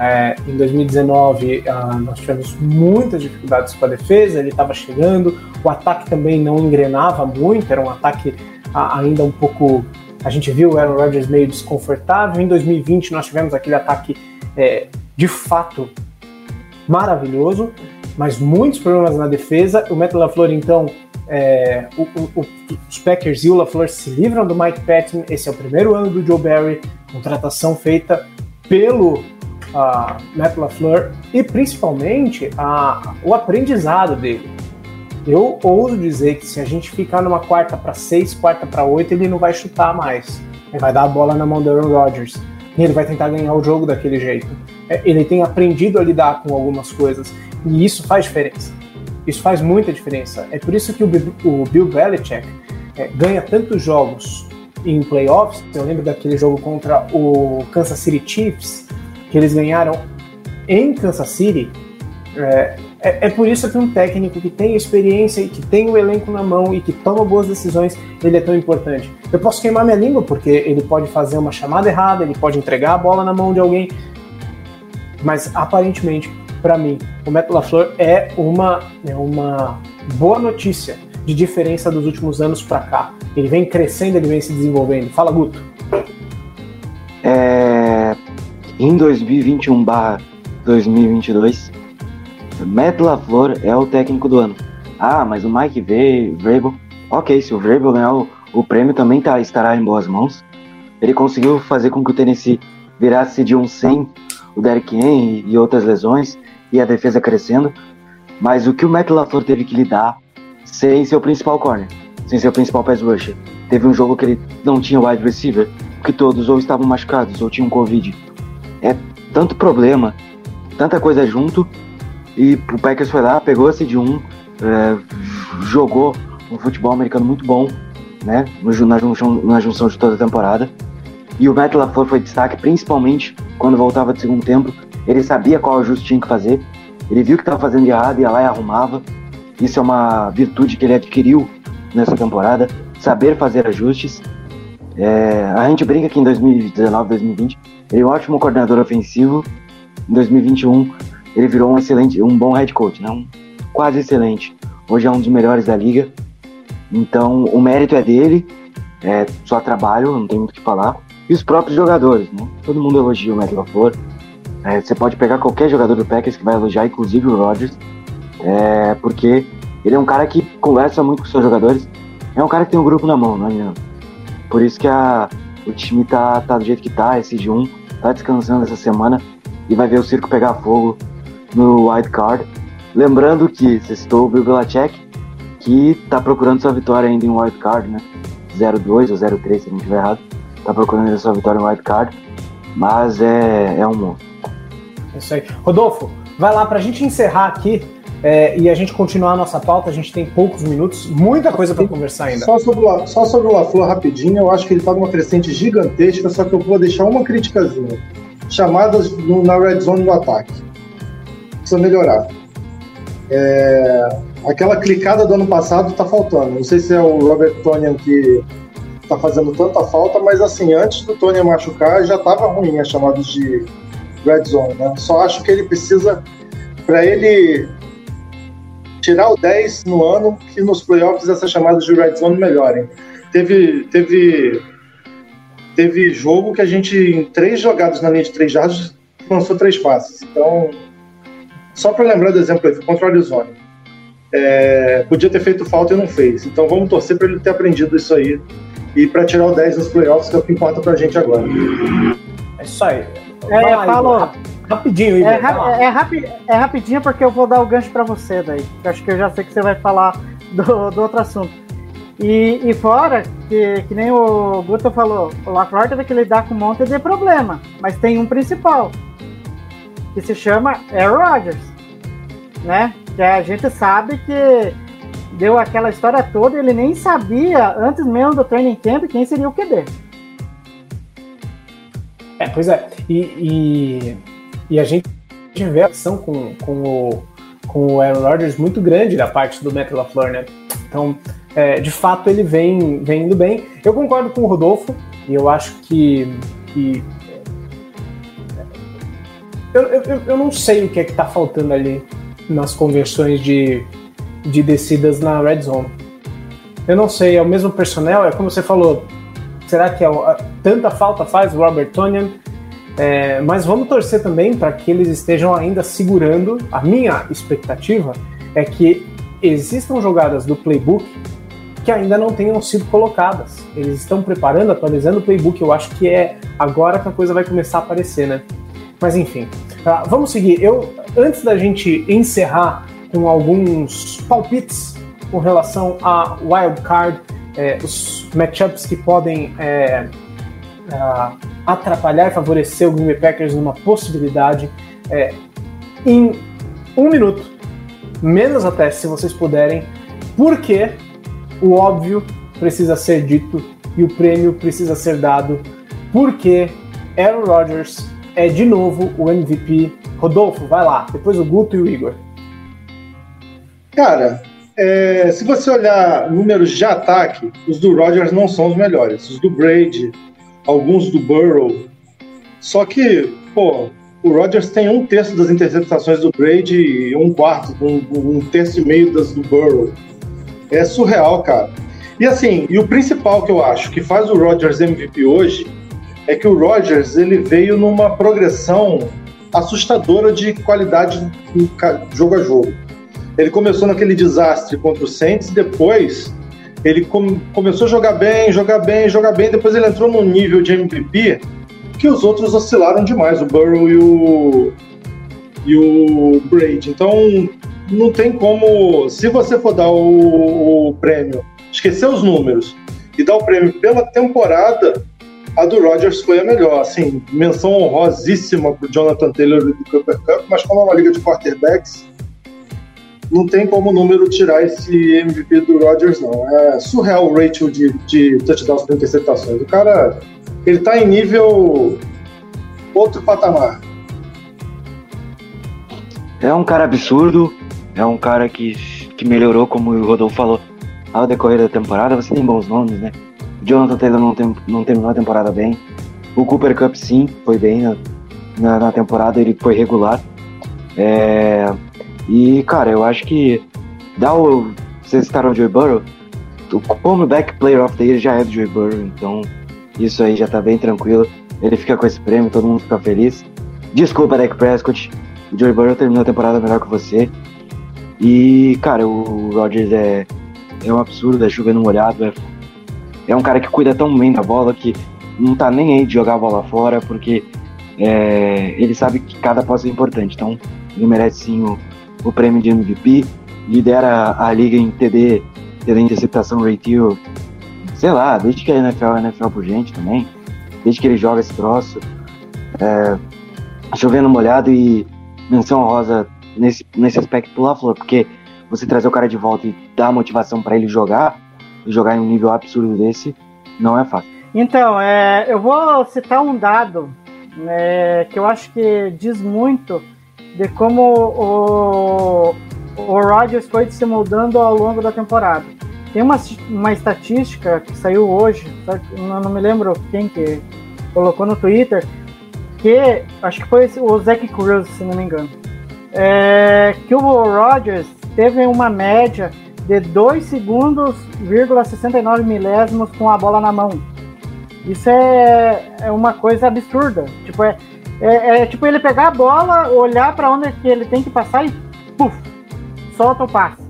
É, em 2019 uh, ah, nós tivemos muitas dificuldades com a defesa, ele estava chegando, o ataque também não engrenava muito, era um ataque ainda um pouco. A gente viu o Aaron Rodgers meio desconfortável. Em 2020 nós tivemos aquele ataque é, de fato maravilhoso, mas muitos problemas na defesa. O Matt LaFleur, então, é, o, o, os Packers e o LaFleur se livram do Mike Patton. Esse é o primeiro ano do Joe Barry, contratação feita pelo uh, Matt LaFleur e principalmente o aprendizado dele. Eu ouso dizer que se a gente ficar numa quarta para seis, quarta para oito, ele não vai chutar mais. Ele vai dar a bola na mão do Aaron Rodgers. E ele vai tentar ganhar o jogo daquele jeito. É, ele tem aprendido a lidar com algumas coisas. E isso faz diferença. Isso faz muita diferença. É por isso que o, Bill Belichick é, ganha tantos jogos em playoffs. Eu lembro daquele jogo contra o Kansas City Chiefs, que eles ganharam em Kansas City. É, é, é, por isso que um técnico que tem experiência e que tem o elenco na mão e que toma boas decisões, ele é tão importante. Eu posso queimar minha língua porque ele pode fazer uma chamada errada, ele pode entregar a bola na mão de alguém, mas aparentemente, para mim, o Matt LaFleur é uma, é uma boa notícia de diferença dos últimos anos para cá. Ele vem crescendo, ele vem se desenvolvendo. Fala, Guto. É, em 2021/2022 Matt LaFleur é o técnico do ano. Ah, mas o Mike v, Vrabel... Ok, se o Vrabel ganhar o, o prêmio também tá, estará em boas mãos. Ele conseguiu fazer com que o Tennessee virasse de um 100 o Derek Henry e outras lesões e a defesa crescendo. Mas o que o Matt LaFleur teve que lidar sem seu principal corner, sem seu principal pass rusher. Teve um jogo que ele não tinha wide receiver, porque todos ou estavam machucados ou tinham Covid. É tanto problema, tanta coisa junto e o Packers foi lá, pegou esse de um, é, jogou um futebol americano muito bom né? Na junção, na junção de toda a temporada. E o Matt LaFleur foi destaque, principalmente quando voltava do segundo tempo. Ele sabia qual ajuste tinha que fazer. Ele viu que estava fazendo de errado, ia lá e arrumava. Isso é uma virtude que ele adquiriu nessa temporada, saber fazer ajustes. É, a gente brinca que em 2019, 2020, ele é um ótimo coordenador ofensivo. Em 2021, ele virou um excelente, um bom head coach, né? Um quase excelente. Hoje é um dos melhores da liga. Então, o mérito é dele, é só trabalho, não tem muito o que falar. E os próprios jogadores, né? Todo mundo elogia o Matt LaFleur. É, você pode pegar qualquer jogador do Packers que vai elogiar, inclusive o Rodgers, é, porque ele é um cara que conversa muito com seus jogadores. É um cara que tem um grupo na mão, não adianta. Por isso que a, o time tá, tá do jeito que tá, esse de 1, tá descansando essa semana e vai ver o circo pegar fogo no wild card. Lembrando que você citou o Bill Belichick, que tá procurando sua vitória ainda em wild card, né? 0-2 ou 0-3, se não estiver errado. Tá procurando ainda sua vitória em wild card, mas é, é um monstro. É Isso aí. Rodolfo, vai lá pra gente encerrar aqui é, e a gente continuar a nossa pauta. A gente tem poucos minutos, muita coisa pra conversar ainda. Só sobre, o La- só sobre o LaFleur rapidinho, eu acho que ele tá numa crescente gigantesca, só que eu vou deixar uma criticazinha. Chamadas no- na red zone do ataque. Precisa melhorar. É, aquela clicada do ano passado tá faltando. Não sei se é o Robert Tonian que tá fazendo tanta falta, mas assim, antes do Tonian machucar, já tava ruim as chamadas de red zone, né? Só acho que ele precisa, para ele tirar o 10 no ano, que nos playoffs essas chamadas de red zone melhorem. Teve, teve, teve jogo que a gente, em três jogadas na linha de três jardas, lançou três passes. Então, só para lembrar do exemplo aí, contra o Arizona. É, podia ter feito falta e não fez. Então vamos torcer para ele ter aprendido isso aí. E para tirar o 10 nos playoffs, que é o que importa pra gente agora. É isso aí. É. Igor, rap- Rapidinho, Igor. É, ra- é, rapi- é rapidinho porque eu vou dar o gancho pra você daí. Acho que eu já sei que você vai falar do, do outro assunto. E, e fora, que, que nem o Guto falou, o LaFleur teve que lidar com um monte de problema, mas tem um principal, que se chama Aaron Rodgers, né? Que a gente sabe que deu aquela história toda ele nem sabia, antes mesmo do training camp, quem seria o QB. É, pois é. E, e, e a gente vê a ação com, com, o, com o Aaron Rodgers muito grande da parte do Matt LaFleur, né? Então, é, de fato, ele vem, vem indo bem. Eu concordo com o Rodolfo, e eu acho que. que eu, eu, eu não sei o que é que tá faltando ali nas conversões de, de descidas na Red Zone. Eu não sei, é o mesmo personnel, é como você falou, será que é, tanta falta faz o Robert Tonian? É, mas vamos torcer também para que eles estejam ainda segurando. A minha expectativa é que existam jogadas do playbook que ainda não tenham sido colocadas. Eles estão preparando, atualizando o playbook. Eu acho que é agora que a coisa vai começar a aparecer, né? Mas enfim, Ah, vamos seguir. Eu antes da gente encerrar com alguns palpites com relação a wild card, é, os matchups que podem é, ah, atrapalhar e favorecer o Green Bay Packers numa possibilidade é, em um minuto, menos até se vocês puderem, porque o óbvio precisa ser dito e o prêmio precisa ser dado, porque Aaron Rodgers é de novo o MVP. Rodolfo, vai lá, depois o Guto e o Igor. Cara, é, se você olhar números de ataque, os do Rodgers não são os melhores. Os do Brady, alguns do Burrow. Só que, pô, o Rodgers tem um terço das interceptações do Brady e um quarto, um, um terço e meio das do Burrow. É surreal, cara. E assim, e o principal que eu acho que faz o Rodgers MVP hoje é que o Rodgers ele veio numa progressão assustadora de qualidade ca- jogo a jogo. Ele começou naquele desastre contra o Saints, depois ele com- começou a jogar bem, jogar bem, jogar bem, depois ele entrou num nível de MVP que os outros oscilaram demais, o Burrow e o, e o Brady. Então, não tem como, se você for dar o, o prêmio, esquecer os números e dar o prêmio pela temporada, a do Rodgers foi a melhor. Assim, menção honrosíssima pro Jonathan Taylor e do Cooper Cup, mas como é uma liga de quarterbacks, não tem como o número tirar esse MVP do Rodgers, não. É surreal o ratio de, de touchdowns por interceptações. O cara, ele tá em nível outro patamar. É um cara absurdo, é um cara que, que melhorou, como o Rodolfo falou, ao decorrer da temporada. Você tem bons nomes, né? Jonathan Taylor não, tem, não terminou a temporada bem. O Cooper Cup, sim, foi bem na, na, na temporada, ele foi regular. É, e, cara, eu acho que dá o. Vocês citaram o Joey Burrow, o comeback player of the year já é do Joey Burrow, então isso aí já tá bem tranquilo. Ele fica com esse prêmio, todo mundo fica feliz. Desculpa, Dak Prescott, o Joey Burrow terminou a temporada melhor que você. E, cara, o Rodgers é, é um absurdo, é chovendo molhado, é, é um cara que cuida tão bem da bola que não tá nem aí de jogar a bola fora, porque é, ele sabe que cada posse é importante. Então, ele merece sim o, o prêmio de MVP, lidera a liga em TD, TD interceptação ratio, sei lá, desde que a NFL é NFL por gente também, desde que ele joga esse troço. É, chovendo molhado e menção rosa nesse, nesse aspecto do LaFleur, porque você trazer o cara de volta e dar motivação para ele jogar, jogar em um nível absurdo desse, não é fácil. Então, é, eu vou citar um dado né, que eu acho que diz muito de como o, o Rodgers foi se moldando ao longo da temporada. Tem uma, uma estatística que saiu hoje, não, não me lembro quem que colocou no Twitter, que acho que foi o Zach Cruz, se não me engano, é, que o Rodgers teve uma média de 2 segundos, 69 milésimos com a bola na mão. Isso é, é uma coisa absurda. Tipo, é, é, é tipo ele pegar a bola, olhar para onde que ele tem que passar e puf, solta o passe.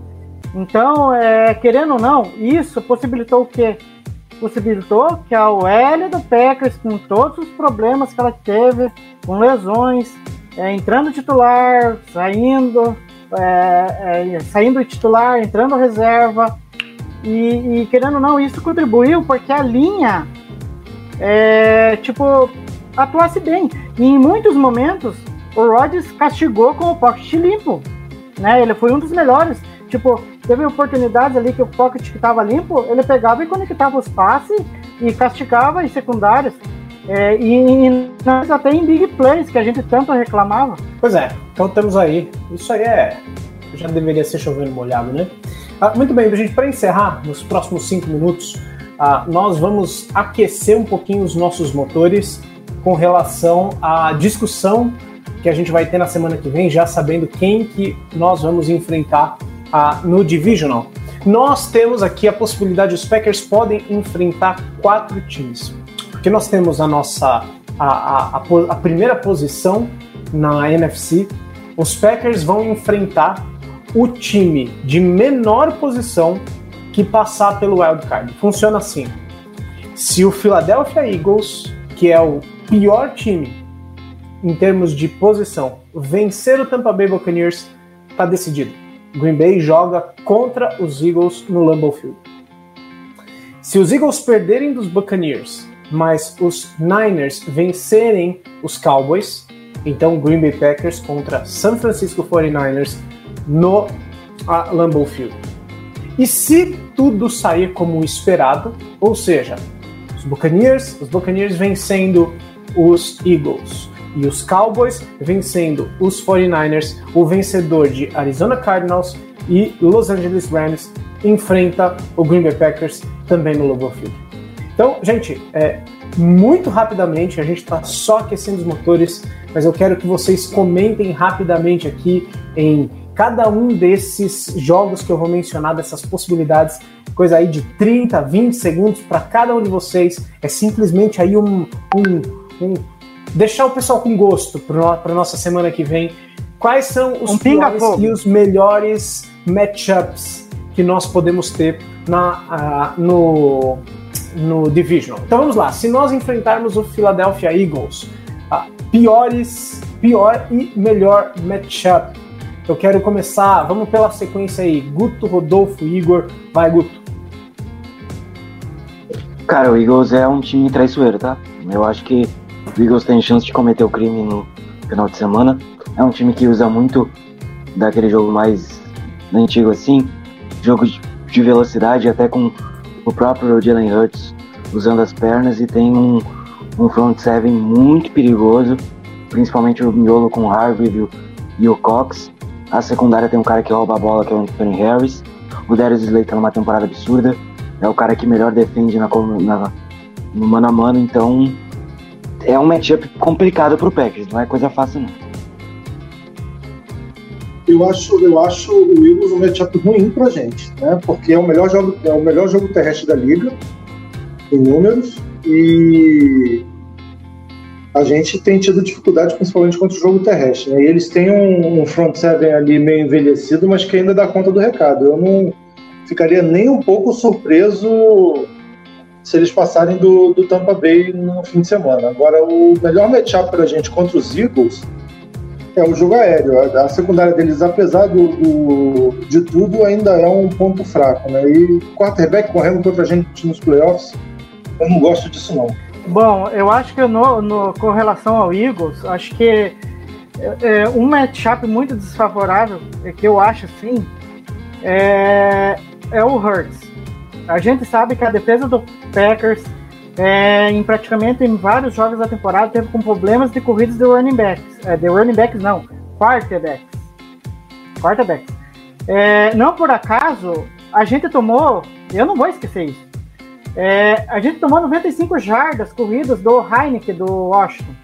Então, é, querendo ou não, isso possibilitou o quê? Possibilitou que a OL do Packers, com todos os problemas que ela teve, com lesões, é, entrando titular, saindo, é, é, saindo titular, entrando reserva, e, e, querendo ou não, isso contribuiu porque a linha, é, tipo, atuasse bem. E em muitos momentos, o Rodgers castigou com o pocket limpo, né? Ele foi um dos melhores. Tipo, teve oportunidades ali que o pocket estava limpo, ele pegava e conectava os passes e castigava em secundárias. É, e, e até em big plays que a gente tanto reclamava. Pois é, então temos aí. Isso aí é. Já deveria ser chovendo molhado, né? Ah, muito bem, gente, para encerrar, nos próximos cinco minutos, ah, nós vamos aquecer um pouquinho os nossos motores com relação à discussão que a gente vai ter na semana que vem, já sabendo quem que nós vamos enfrentar ah, no Divisional. Nós temos aqui a possibilidade, os Packers podem enfrentar quatro times. Porque nós temos a nossa a, a, a, primeira posição na NFC. Os Packers vão enfrentar o time de menor posição que passar pelo wild card. Funciona assim: se o Philadelphia Eagles, que é o pior time em termos de posição, vencer o Tampa Bay Buccaneers, está decidido. Green Bay joga contra os Eagles no Lambeau Field. Se os Eagles perderem dos Buccaneers mas os Niners vencerem os Cowboys, então Green Bay Packers contra San Francisco 49ers no Lambeau Field. E se tudo sair como esperado, ou seja, os Buccaneers, os Buccaneers vencendo os Eagles e os Cowboys vencendo os 49ers, o vencedor de Arizona Cardinals e Los Angeles Rams enfrenta o Green Bay Packers também no Lambeau Field. Então, gente, é, muito rapidamente, a gente está só aquecendo os motores, mas eu quero que vocês comentem rapidamente aqui em cada um desses jogos que eu vou mencionar, dessas possibilidades, coisa aí de 30, 20 segundos para cada um de vocês. É simplesmente aí um, um, um deixar o pessoal com gosto para a nossa semana que vem. Quais são os um piores e os melhores matchups que nós podemos ter na, uh, no no Divisional. Então vamos lá, se nós enfrentarmos o Philadelphia Eagles, piores, pior e melhor matchup. Eu quero começar, vamos pela sequência aí, Guto, Rodolfo, Igor, vai Guto. Cara, o Eagles é um time traiçoeiro, tá? Eu acho que o Eagles tem chance de cometer o crime no final de semana. É um time que usa muito daquele jogo mais antigo assim, jogo de velocidade, até com o próprio Jalen Hurts usando as pernas e tem um, um front seven muito perigoso, principalmente o miolo com o Harvey e o, Cox. A secundária tem um cara que rouba a bola, que é o Anthony Harris. O Darius Slay tá numa temporada absurda. É o cara que melhor defende na, na, no mano a mano, então é um matchup complicado pro Packers, não é coisa fácil não. Eu acho, eu acho o Eagles um matchup ruim pra gente, né? Porque é o melhor jogo, é o melhor jogo terrestre da liga em números e a gente tem tido dificuldade principalmente contra o jogo terrestre. Né? E eles têm um, um, front seven ali meio envelhecido, mas que ainda dá conta do recado. Eu não ficaria nem um pouco surpreso se eles passarem do, do Tampa Bay no fim de semana. Agora, o melhor matchup para a gente contra os Eagles é o jogo aéreo. A, a secundária deles, apesar do, do, de tudo, ainda é um ponto fraco. Né? E quarterback correndo contra a gente nos playoffs, eu não gosto disso não. Bom, eu acho que no, no, com relação ao Eagles, acho que é, é, um matchup muito desfavorável, é que eu acho assim, é, é o Hurts. A gente sabe que a defesa do Packers, é, em praticamente em vários jogos da temporada, teve com problemas de corridas de running backs. É, de running backs não, quarterbacks. Quarterbacks. É, não por acaso, a gente tomou, eu não vou esquecer isso, é, a gente tomou 95 jardas corridas do Heineken do Washington.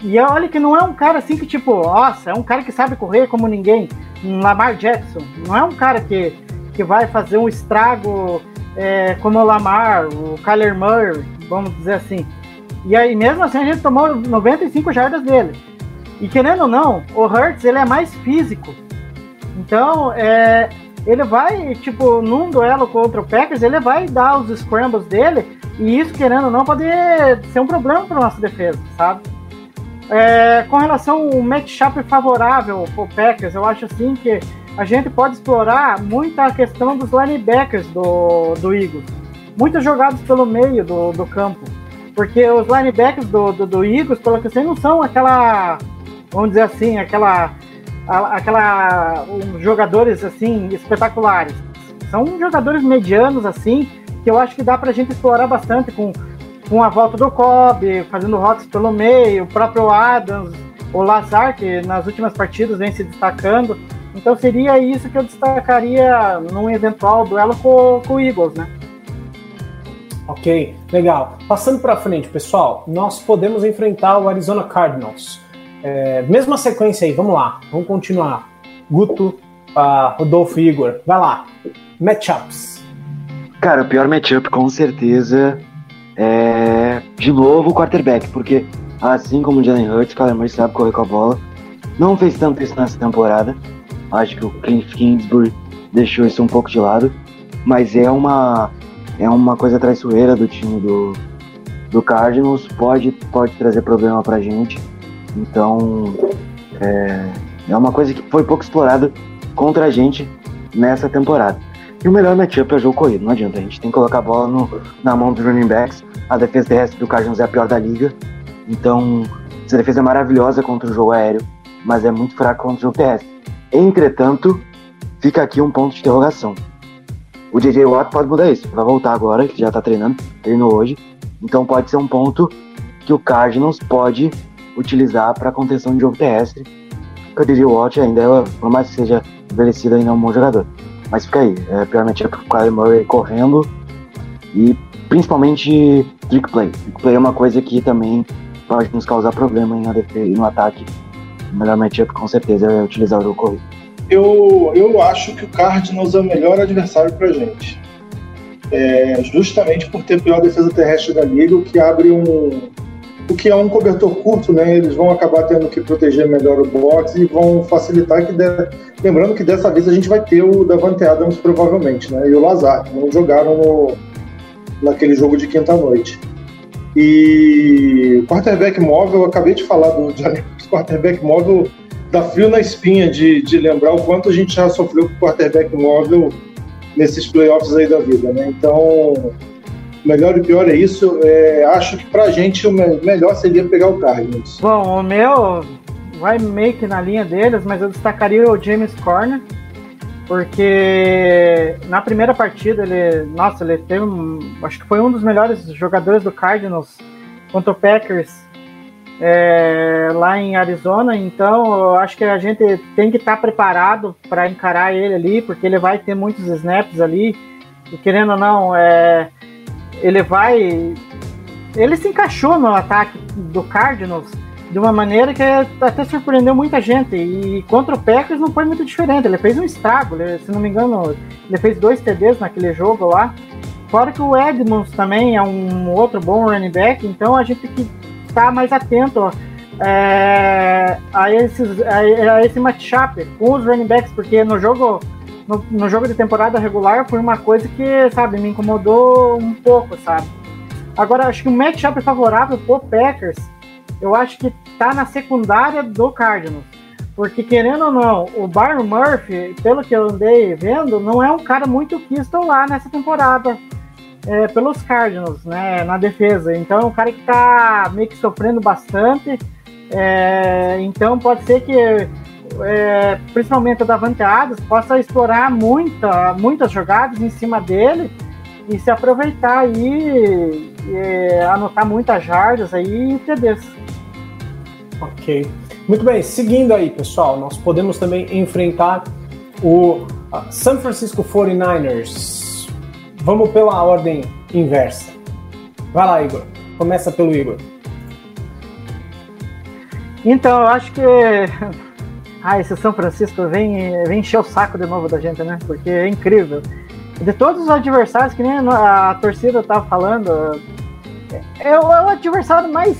E olha que não é um cara assim que, tipo, nossa, é um cara que sabe correr como ninguém. Lamar Jackson. Não é um cara que, que vai fazer um estrago é, como o Lamar, o Kyler Murray, vamos dizer assim. E aí, mesmo assim, a gente tomou 95 jardas dele. E querendo ou não, o Hurts ele é mais físico. Então, é, ele vai, tipo, num duelo contra o Packers, ele vai dar os scrambles dele, e isso, querendo ou não, pode ser um problema para nossa defesa, sabe? É, com relação ao matchup favorável para o Packers, eu acho assim que a gente pode explorar muito a questão dos linebackers do, do Eagles. Muitos jogados pelo meio do, do campo. Porque os linebackers do, do, do Eagles, pelo que eu sei, não são aquela, vamos dizer assim, aquela aquela um, jogadores assim espetaculares. São jogadores medianos assim que eu acho que dá pra gente explorar bastante com, com a volta do Kobe, fazendo rotas pelo meio, o próprio Adams, o Lazar, que nas últimas partidas vem se destacando. Então seria isso que eu destacaria num eventual duelo com, com o Eagles, né? Ok, legal. Passando para frente, pessoal, nós podemos enfrentar o Arizona Cardinals. É, mesma sequência aí, vamos lá, vamos continuar. Guto, uh, Rodolfo e Igor, vai lá. Matchups. Cara, o pior matchup com certeza é de novo o quarterback, porque assim como o Jalen Hurts, o Kyler Murray sabe correr com a bola. Não fez tanto isso nessa temporada. Acho que o Cliff Kingsbury deixou isso um pouco de lado, mas é uma é uma coisa traiçoeira do time do, do Cardinals, pode pode trazer problema pra gente. Então, é, é uma coisa que foi pouco explorada contra a gente nessa temporada. E o melhor matchup é o jogo corrido, não adianta. A gente tem que colocar a bola no, na mão dos running backs. A defesa terrestre do Cardinals é a pior da liga. Então, essa defesa é maravilhosa contra o jogo aéreo, mas é muito fraca contra o jogo terrestre. Entretanto, fica aqui um ponto de interrogação. O JJ Watt pode mudar isso. Vai voltar agora, que já tá treinando, treinou hoje. Então pode ser um ponto que o Cardinals pode utilizar para contenção de jogo terrestre. O DJ Watt ainda, é, por mais que seja envelhecido, ainda é um bom jogador. Mas fica aí, é, piormente é o Kyle Murray correndo e principalmente trick play. Trick play é uma coisa que também pode nos causar problema na defesa e no ataque. O melhor matchup com certeza é utilizar o jogo. Eu, eu acho que o Cardinals é o melhor adversário pra gente. É, justamente por ter a pior defesa terrestre da liga, o que abre um, o que é um cobertor curto, né? Eles vão acabar tendo que proteger melhor o box e vão facilitar que lembrando que dessa vez a gente vai ter o Davante Adams provavelmente, né? E o Lazar, que não jogaram no... naquele jogo de quinta noite. E quarterback móvel, eu acabei de falar do Johnny quarterback móvel dá frio na espinha de, de lembrar o quanto a gente já sofreu com quarterback móvel nesses playoffs aí da vida, né? Então, melhor e pior é isso. É, acho que pra gente o melhor seria pegar o Cardinals. Bom, o meu vai meio que na linha deles, mas eu destacaria o James Corner. porque na primeira partida ele, nossa, ele teve acho que foi um dos melhores jogadores do Cardinals contra o Packers é, lá em Arizona. Então, eu acho que a gente tem que estar preparado para encarar ele ali, porque ele vai ter muitos snaps ali. E querendo ou não, é, ele vai. Ele se encaixou no ataque do Cardinals de uma maneira que até surpreendeu muita gente. E contra o Packers não foi muito diferente. Ele fez um estrago, ele, se não me engano, ele fez dois TDs naquele jogo lá. Fora que o Edmonds também é um outro bom running back, então a gente tem que estar mais atento é, a, esses, a, a esse matchup com os running backs, porque no jogo no, no, jogo de temporada regular foi uma coisa que, sabe, me incomodou um pouco, sabe? Agora, acho que o matchup favorável pro Packers, eu acho que tá na secundária do Cardinals. Porque, querendo ou não, o Byron Murphy, pelo que eu andei vendo, não é um cara muito quisto lá nessa temporada é, pelos Cardinals, né, na defesa. Então, é um cara que tá meio que sofrendo bastante. É, então, pode ser que, é, principalmente o Davante Adams, possa explorar muita, muitas jogadas em cima dele e se aproveitar aí, e, anotar muitas jardas aí e TDs. Ok. Muito bem, seguindo aí, pessoal, nós podemos também enfrentar o San Francisco 49ers. Vamos pela ordem inversa. Vai lá, Igor. Começa pelo Igor. Então, eu acho que. Ah, esse São Francisco vem, vem encher o saco de novo da gente, né? Porque é incrível. De todos os adversários, que nem a torcida tava falando, é o, é o adversário mais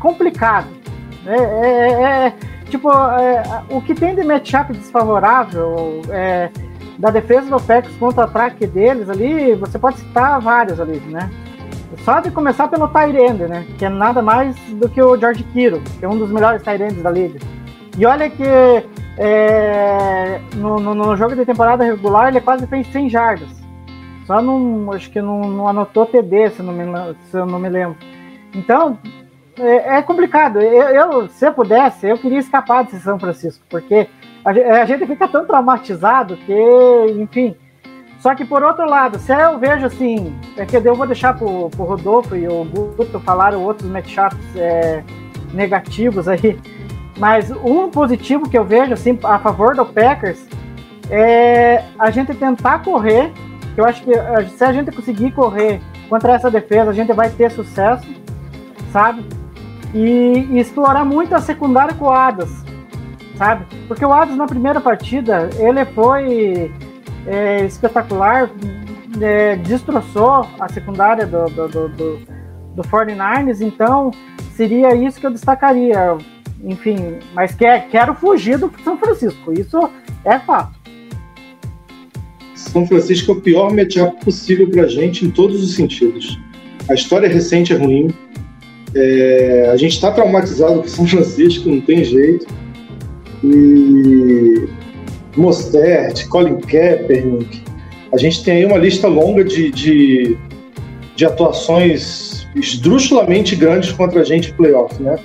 complicado é, é, é, é tipo, é, o que tem de matchup desfavorável é, da defesa do Packers contra o ataque deles ali, você pode citar vários ali, né? Só de começar pelo Tyrande, né? Que é nada mais do que o George Kiro, que é um dos melhores Tyrands da liga. E olha que é, no, no, no, jogo de temporada regular ele quase fez 100 jardas. Só não, acho que não, não anotou TD, se, não me, se eu não me lembro. Então, é, é complicado. Eu, eu, se eu pudesse, eu queria escapar de São Francisco, porque a, a, gente fica tão traumatizado que, enfim. Só que por outro lado, se eu vejo assim, é que eu vou deixar pro, pro Rodolfo e o Guto falaram outros matchups é, negativos aí, mas um positivo que eu vejo assim a favor do Packers é a gente tentar correr. Eu acho que se a gente conseguir correr contra essa defesa, a gente vai ter sucesso, sabe? e, e explorar muito a secundária com o sabe? Porque o Adas na primeira partida ele foi é, espetacular, é, destroçou a secundária do, do, do, do, do 49ers, então seria isso que eu destacaria. Enfim, mas quer, quero fugir do São Francisco, isso é fato. São Francisco é o pior matchup possível para a gente em todos os sentidos. A história recente é ruim, é, a gente está traumatizado com São Francisco, não tem jeito. E Mostert, Colin Kaepernick, a gente tem aí uma lista longa de, de, de atuações esdrúxulamente grandes contra a gente em playoff, né?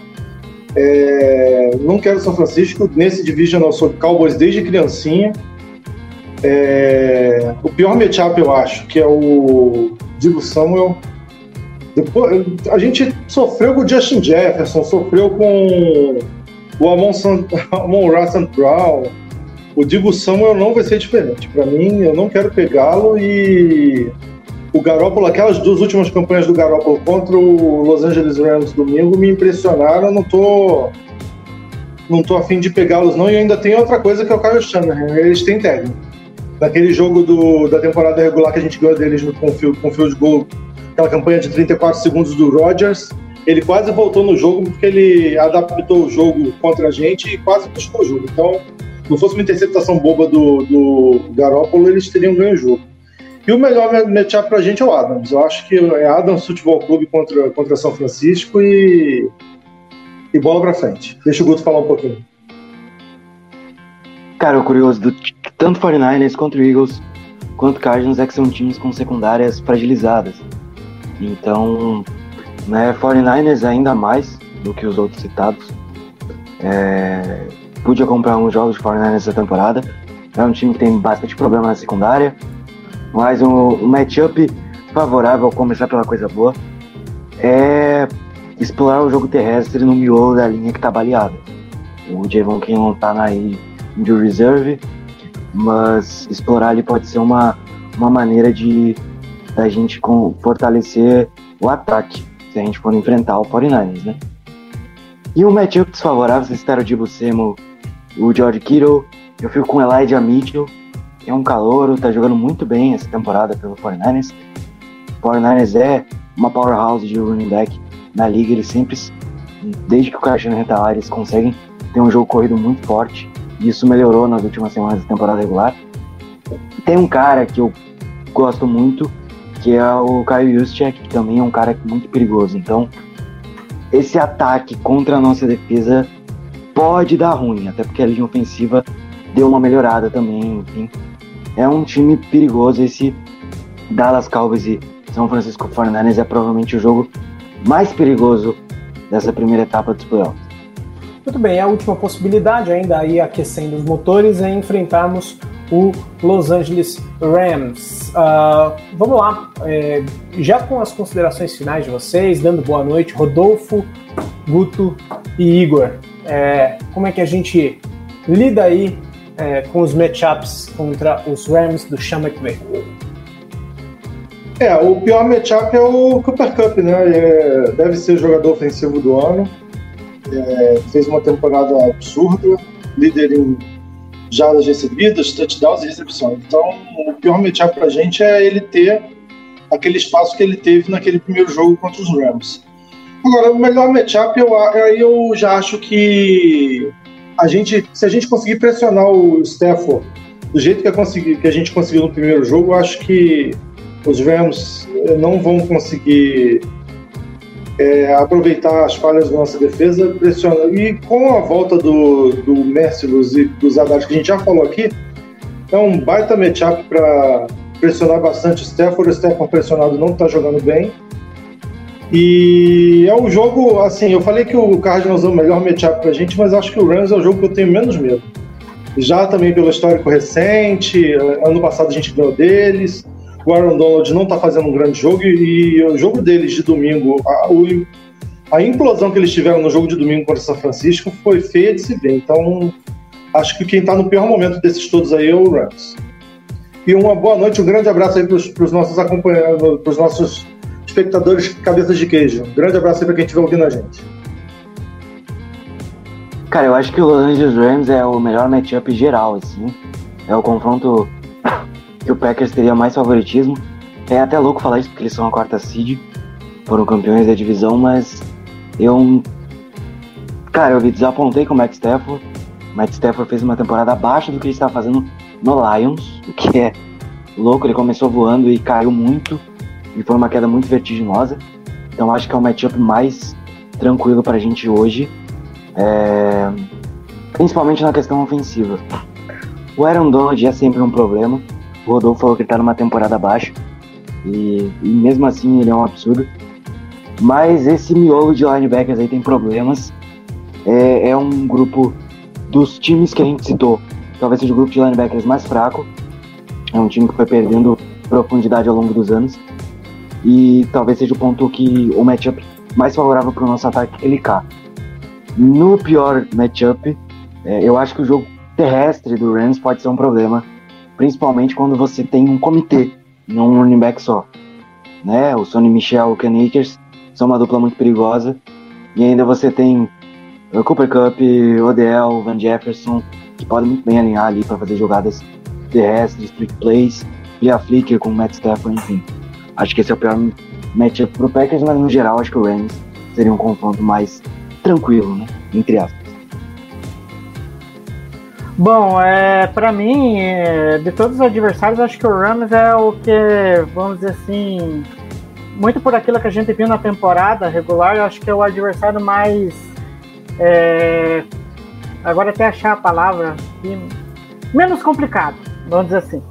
É, não quero São Francisco, nesse eu sou Cowboys desde criancinha. É, o pior matchup eu acho, que é o Divo Samuel depois, a gente sofreu com o Justin Jefferson, sofreu com o Amon, San, Amon Brown. O Divo Samuel não vai ser diferente. Para mim, eu não quero pegá-lo e o Garoppolo, aquelas duas últimas campanhas do Garoppolo contra o Los Angeles Rams domingo me impressionaram. não tô não tô afim de pegá-los não. E ainda tem outra coisa que é o Kyle Shanahan. Eles têm técnico. Naquele jogo do, da temporada regular que a gente ganhou deles no, com, com field goal aquela campanha de 34 segundos do Rodgers. Ele quase voltou no jogo porque ele adaptou o jogo contra a gente e quase buscou o jogo. Então, não fosse uma interceptação boba do, do Garoppolo, eles teriam ganho o jogo. E o melhor matchup pra gente é o Adams. Eu acho que é Adams Futebol Clube contra, contra São Francisco e, e bola pra frente. Deixa o Guto falar um pouquinho. Cara, o curioso do tanto 49ers contra Eagles quanto Cardinals é que são times com secundárias fragilizadas. Então, né, 49ers ainda mais do que os outros citados. É, pude comprar uns jogos de 49ers essa temporada. É um time que tem bastante problema na secundária. Mas o, o matchup favorável, começar pela coisa boa, é explorar o jogo terrestre no miolo da linha que tá baleada. O Javon Kinlaw tá na de reserve, mas explorar ali pode ser uma, uma maneira de da gente com, fortalecer o ataque, se a gente for enfrentar o 49ers, né? E o matchup desfavorável, vocês citaram o Dibu Samuel, o George Kittle, eu fico com o Elijah Mitchell, é um calouro, tá jogando muito bem essa temporada pelo 49ers. O 49ers é uma powerhouse de running back na liga, eles sempre, desde que o tá lá, eles conseguem ter um jogo corrido muito forte, e isso melhorou nas últimas semanas da temporada regular. Tem um cara que eu gosto muito, que é o Kyle Juszczyk, que também é um cara muito perigoso. Então, esse ataque contra a nossa defesa pode dar ruim, até porque a linha ofensiva deu uma melhorada também, enfim. É um time perigoso esse Dallas Cowboys e São Francisco 49ers é provavelmente o jogo mais perigoso dessa primeira etapa dos playoffs. Muito bem, a última possibilidade, ainda aí aquecendo os motores, é enfrentarmos o Los Angeles Rams. Uh, vamos lá, é, já com as considerações finais de vocês, dando boa noite, Rodolfo, Guto e Igor. É, como é que a gente lida aí é, com os matchups contra os Rams do Sean McVay? É, o pior matchup é o Cooper Cup, né? É, deve ser o jogador ofensivo do ano. É, fez uma temporada absurda, líder em jardas recebidas, touchdowns e recepções. Então, o pior matchup pra gente é ele ter aquele espaço que ele teve naquele primeiro jogo contra os Rams. Agora, o melhor matchup, eu, eu já acho que a gente, se a gente conseguir pressionar o Stafford do jeito que, consegui, que a gente conseguiu no primeiro jogo, eu acho que os Rams eh, não vão conseguir é, aproveitar as falhas da nossa defesa, pressionando. E com a volta do, do Mercilus e dos Haddad, que a gente já falou aqui, é um baita matchup para pressionar bastante o Stafford. O Stafford pressionado não está jogando bem. E é um jogo, assim, eu falei que o Cardinals é o melhor matchup pra gente, mas acho que o Rams é o jogo que eu tenho menos medo. Já também pelo histórico recente, ano passado a gente ganhou deles, o Aaron Donald não tá fazendo um grande jogo e, o jogo deles de domingo, a, a implosão que eles tiveram no jogo de domingo contra São Francisco foi feia de se ver. Então, acho que quem tá no pior momento desses todos aí é o Rams. E uma boa noite, um grande abraço aí pros, pros nossos acompanhantes, pros nossos espectadores cabeças de queijo. Um grande abraço aí pra quem estiver ouvindo a gente. Cara, eu acho que o Los Angeles Rams é o melhor matchup geral, assim. É o confronto que o Packers teria mais favoritismo. É até louco falar isso, porque eles são a quarta seed, foram campeões da divisão, mas eu. Cara, eu me desapontei com o Matt Stafford. Matt Stafford fez uma temporada abaixo do que ele estava fazendo no Lions, o que é louco. Ele começou voando e caiu muito e foi uma queda muito vertiginosa. Então acho que é o matchup mais tranquilo para a gente hoje, é... principalmente na questão ofensiva. O Aaron Donald é sempre um problema. O Rodolfo falou que ele tá numa temporada baixa e, e mesmo assim ele é um absurdo. Mas esse miolo de linebackers aí tem problemas. É, é um grupo dos times que a gente citou, talvez seja o grupo de linebackers mais fraco. É um time que foi perdendo profundidade ao longo dos anos e talvez seja o ponto que o matchup mais favorável para o nosso ataque ele cá. No pior matchup, é, eu acho que o jogo terrestre do Rams pode ser um problema, principalmente quando você tem um comitê, não um running back só. Né? O Sonny Michel e o Ken Akers são uma dupla muito perigosa, e ainda você tem o Cooper Cup, Odell, Van Jefferson, que podem muito bem alinhar ali para fazer jogadas terrestres, trick plays, a Flicker com o Matt Stafford, enfim. Acho que esse é o pior matchup pro Packers, mas no geral acho que o Rams seria um confronto mais tranquilo, né? Entre aspas. Bom, é, para mim, é, de todos os adversários, acho que o Rams é o que, vamos dizer assim, muito por aquilo que a gente viu na temporada regular, eu acho que é o adversário mais. É, agora até achar a palavra. Menos complicado, vamos dizer assim.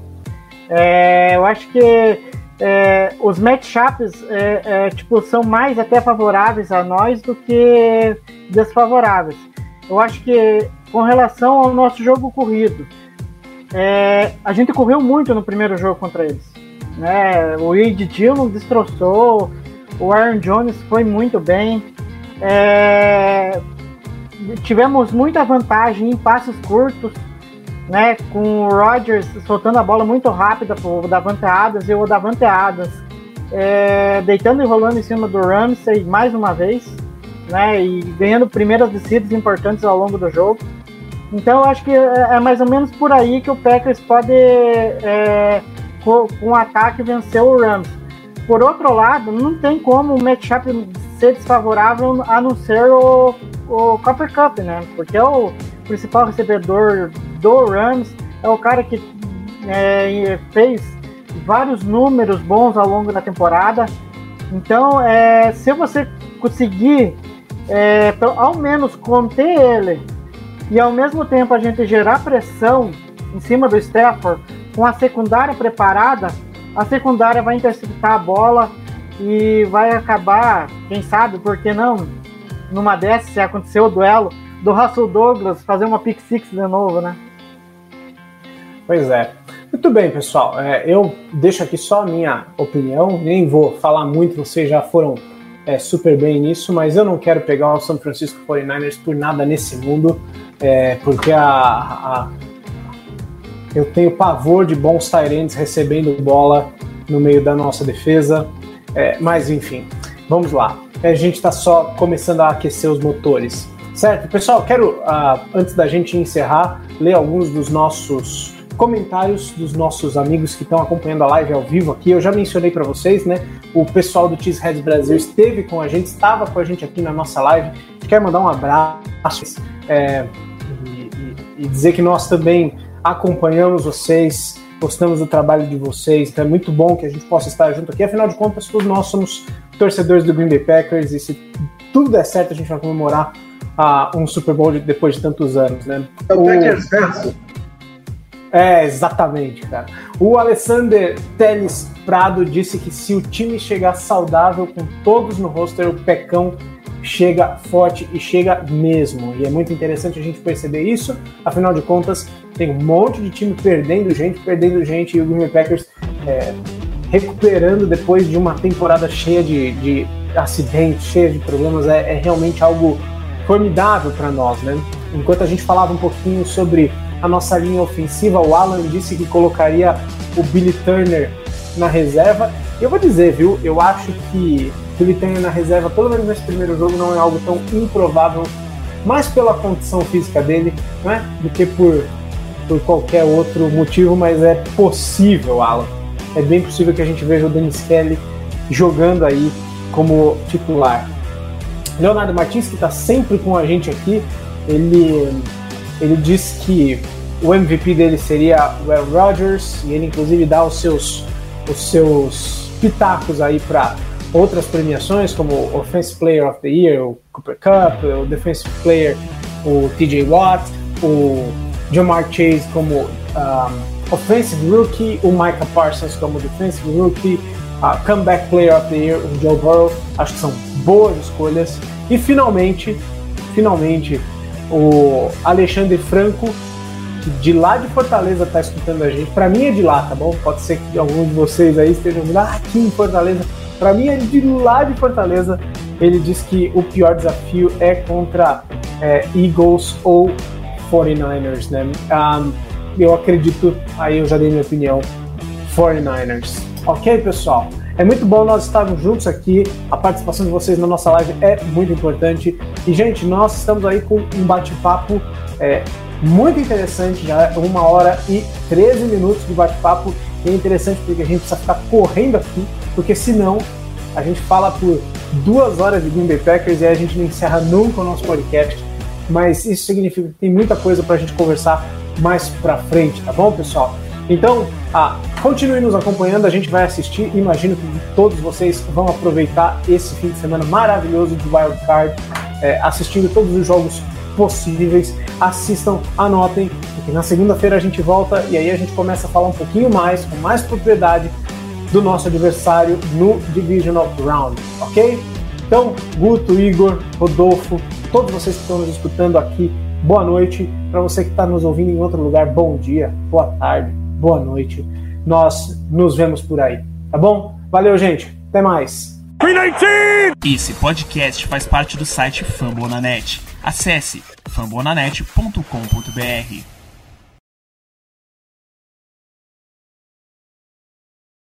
É, eu acho que é, os matchups é, é, tipo, são mais até favoráveis a nós do que desfavoráveis. Eu acho que com relação ao nosso jogo corrido, é, a gente correu muito no primeiro jogo contra eles. Né? O Ed Dillon destroçou, o Aaron Jones foi muito bem. É, tivemos muita vantagem em passos curtos, né? Com o Rodgers soltando a bola muito rápida para o Davante Adams e o Davante Adams é, deitando e rolando em cima do Ramsey mais uma vez, né? E ganhando primeiras descidas importantes ao longo do jogo. Então eu acho que é, é mais ou menos por aí que o Packers pode, é, com, com um ataque, vencer o Rams. Por outro lado, não tem como o matchup ser desfavorável a não ser o, o Copper Cup, né? Porque é o principal recebedor do Rams, é o cara que é, fez vários números bons ao longo da temporada. Então, é, se você conseguir é, ao menos conter ele e ao mesmo tempo a gente gerar pressão em cima do Stafford com a secundária preparada, a secundária vai interceptar a bola e vai acabar, quem sabe, por que não, numa dessas, se acontecer o duelo, do Russell Douglas fazer uma pick six de novo, né? Pois é. Muito bem, pessoal. É, eu deixo aqui só a minha opinião, nem vou falar muito, vocês já foram é, super bem nisso, mas eu não quero pegar o São Francisco 49ers por nada nesse mundo, é, porque a, a, eu tenho pavor de bons Tyrants recebendo bola no meio da nossa defesa. É, mas enfim, vamos lá. A gente está só começando a aquecer os motores. Certo? Pessoal, quero, uh, antes da gente encerrar, ler alguns dos nossos comentários dos nossos amigos que estão acompanhando a live ao vivo aqui. Eu já mencionei para vocês, né? O pessoal do Cheeseheads Brasil esteve com a gente, estava com a gente aqui na nossa live. Quer mandar um abraço é, e, e, e dizer que nós também acompanhamos vocês, gostamos do trabalho de vocês. Então é muito bom que a gente possa estar junto aqui. Afinal de contas, todos nós somos torcedores do Green Bay Packers e se tudo der certo, a gente vai comemorar uh, um Super Bowl de, depois de tantos anos, né? É o Packers verso. É, exatamente, cara. O Alessander Teles Prado disse que se o time chegar saudável com todos no roster, o Pecão chega forte e chega mesmo. E é muito interessante a gente perceber isso. Afinal de contas, tem um monte de time perdendo gente, perdendo gente, e o Green Packers é, recuperando depois de uma temporada cheia de, de acidentes, cheia de problemas. É, é realmente algo formidável para nós, né? Enquanto a gente falava um pouquinho sobre a nossa linha ofensiva. O Alan disse que colocaria o Billy Turner na reserva. Eu vou dizer, viu? Eu acho que Billy Turner na reserva, pelo menos nesse primeiro jogo, não é algo tão improvável, mais pela condição física dele, né? Do que por, por qualquer outro motivo, mas é possível, Alan. É bem possível que a gente veja o Dennis Kelly jogando aí como titular. Leonardo Martins, que está sempre com a gente aqui, ele ele diz que o MVP dele seria o Aaron Rodgers e ele inclusive dá os seus os seus pitacos aí para outras premiações como Offensive Player of the Year, o Cooper Cup, o Defensive Player, o TJ Watt, o Jamar Chase como um, Offensive Rookie, o Micah Parsons como Defensive Rookie, uh, Comeback Player of the Year, o Joe Burrow. Acho que são boas escolhas. E finalmente, finalmente, o Alexandre Franco, que de lá de Fortaleza está escutando a gente. Para mim é de lá, tá bom? Pode ser que alguns de vocês aí estejam lá aqui em Fortaleza. Para mim é de lá de Fortaleza. Ele diz que o pior desafio é contra é, Eagles ou 49ers, né? Um, eu acredito, aí eu já dei minha opinião, 49ers. Ok, pessoal? É muito bom nós estarmos juntos aqui. A participação de vocês na nossa live é muito importante. E, gente, nós estamos aí com um bate-papo é, muito interessante, já é uma hora e 13 minutos de bate-papo. E é interessante porque a gente precisa ficar correndo aqui, porque senão a gente fala por duas horas de Green Bay Packers e a gente não encerra nunca o nosso podcast. Mas isso significa que tem muita coisa para a gente conversar mais para frente, tá bom, pessoal? Então, ah, continue nos acompanhando, a gente vai assistir. Imagino que todos vocês vão aproveitar esse fim de semana maravilhoso de Wild Card, é, assistindo todos os jogos possíveis. Assistam, anotem, porque na segunda-feira a gente volta e aí a gente começa a falar um pouquinho mais, com mais propriedade, do nosso adversário no Divisional Round, ok? Então, Guto, Igor, Rodolfo, todos vocês que estão nos escutando aqui, boa noite Para você que está nos ouvindo em outro lugar, bom dia, boa tarde, boa noite. Nós nos vemos por aí, tá bom? Valeu, gente. Até mais. Esse podcast faz parte do site Fambonanet. Acesse fambonanet.com.br.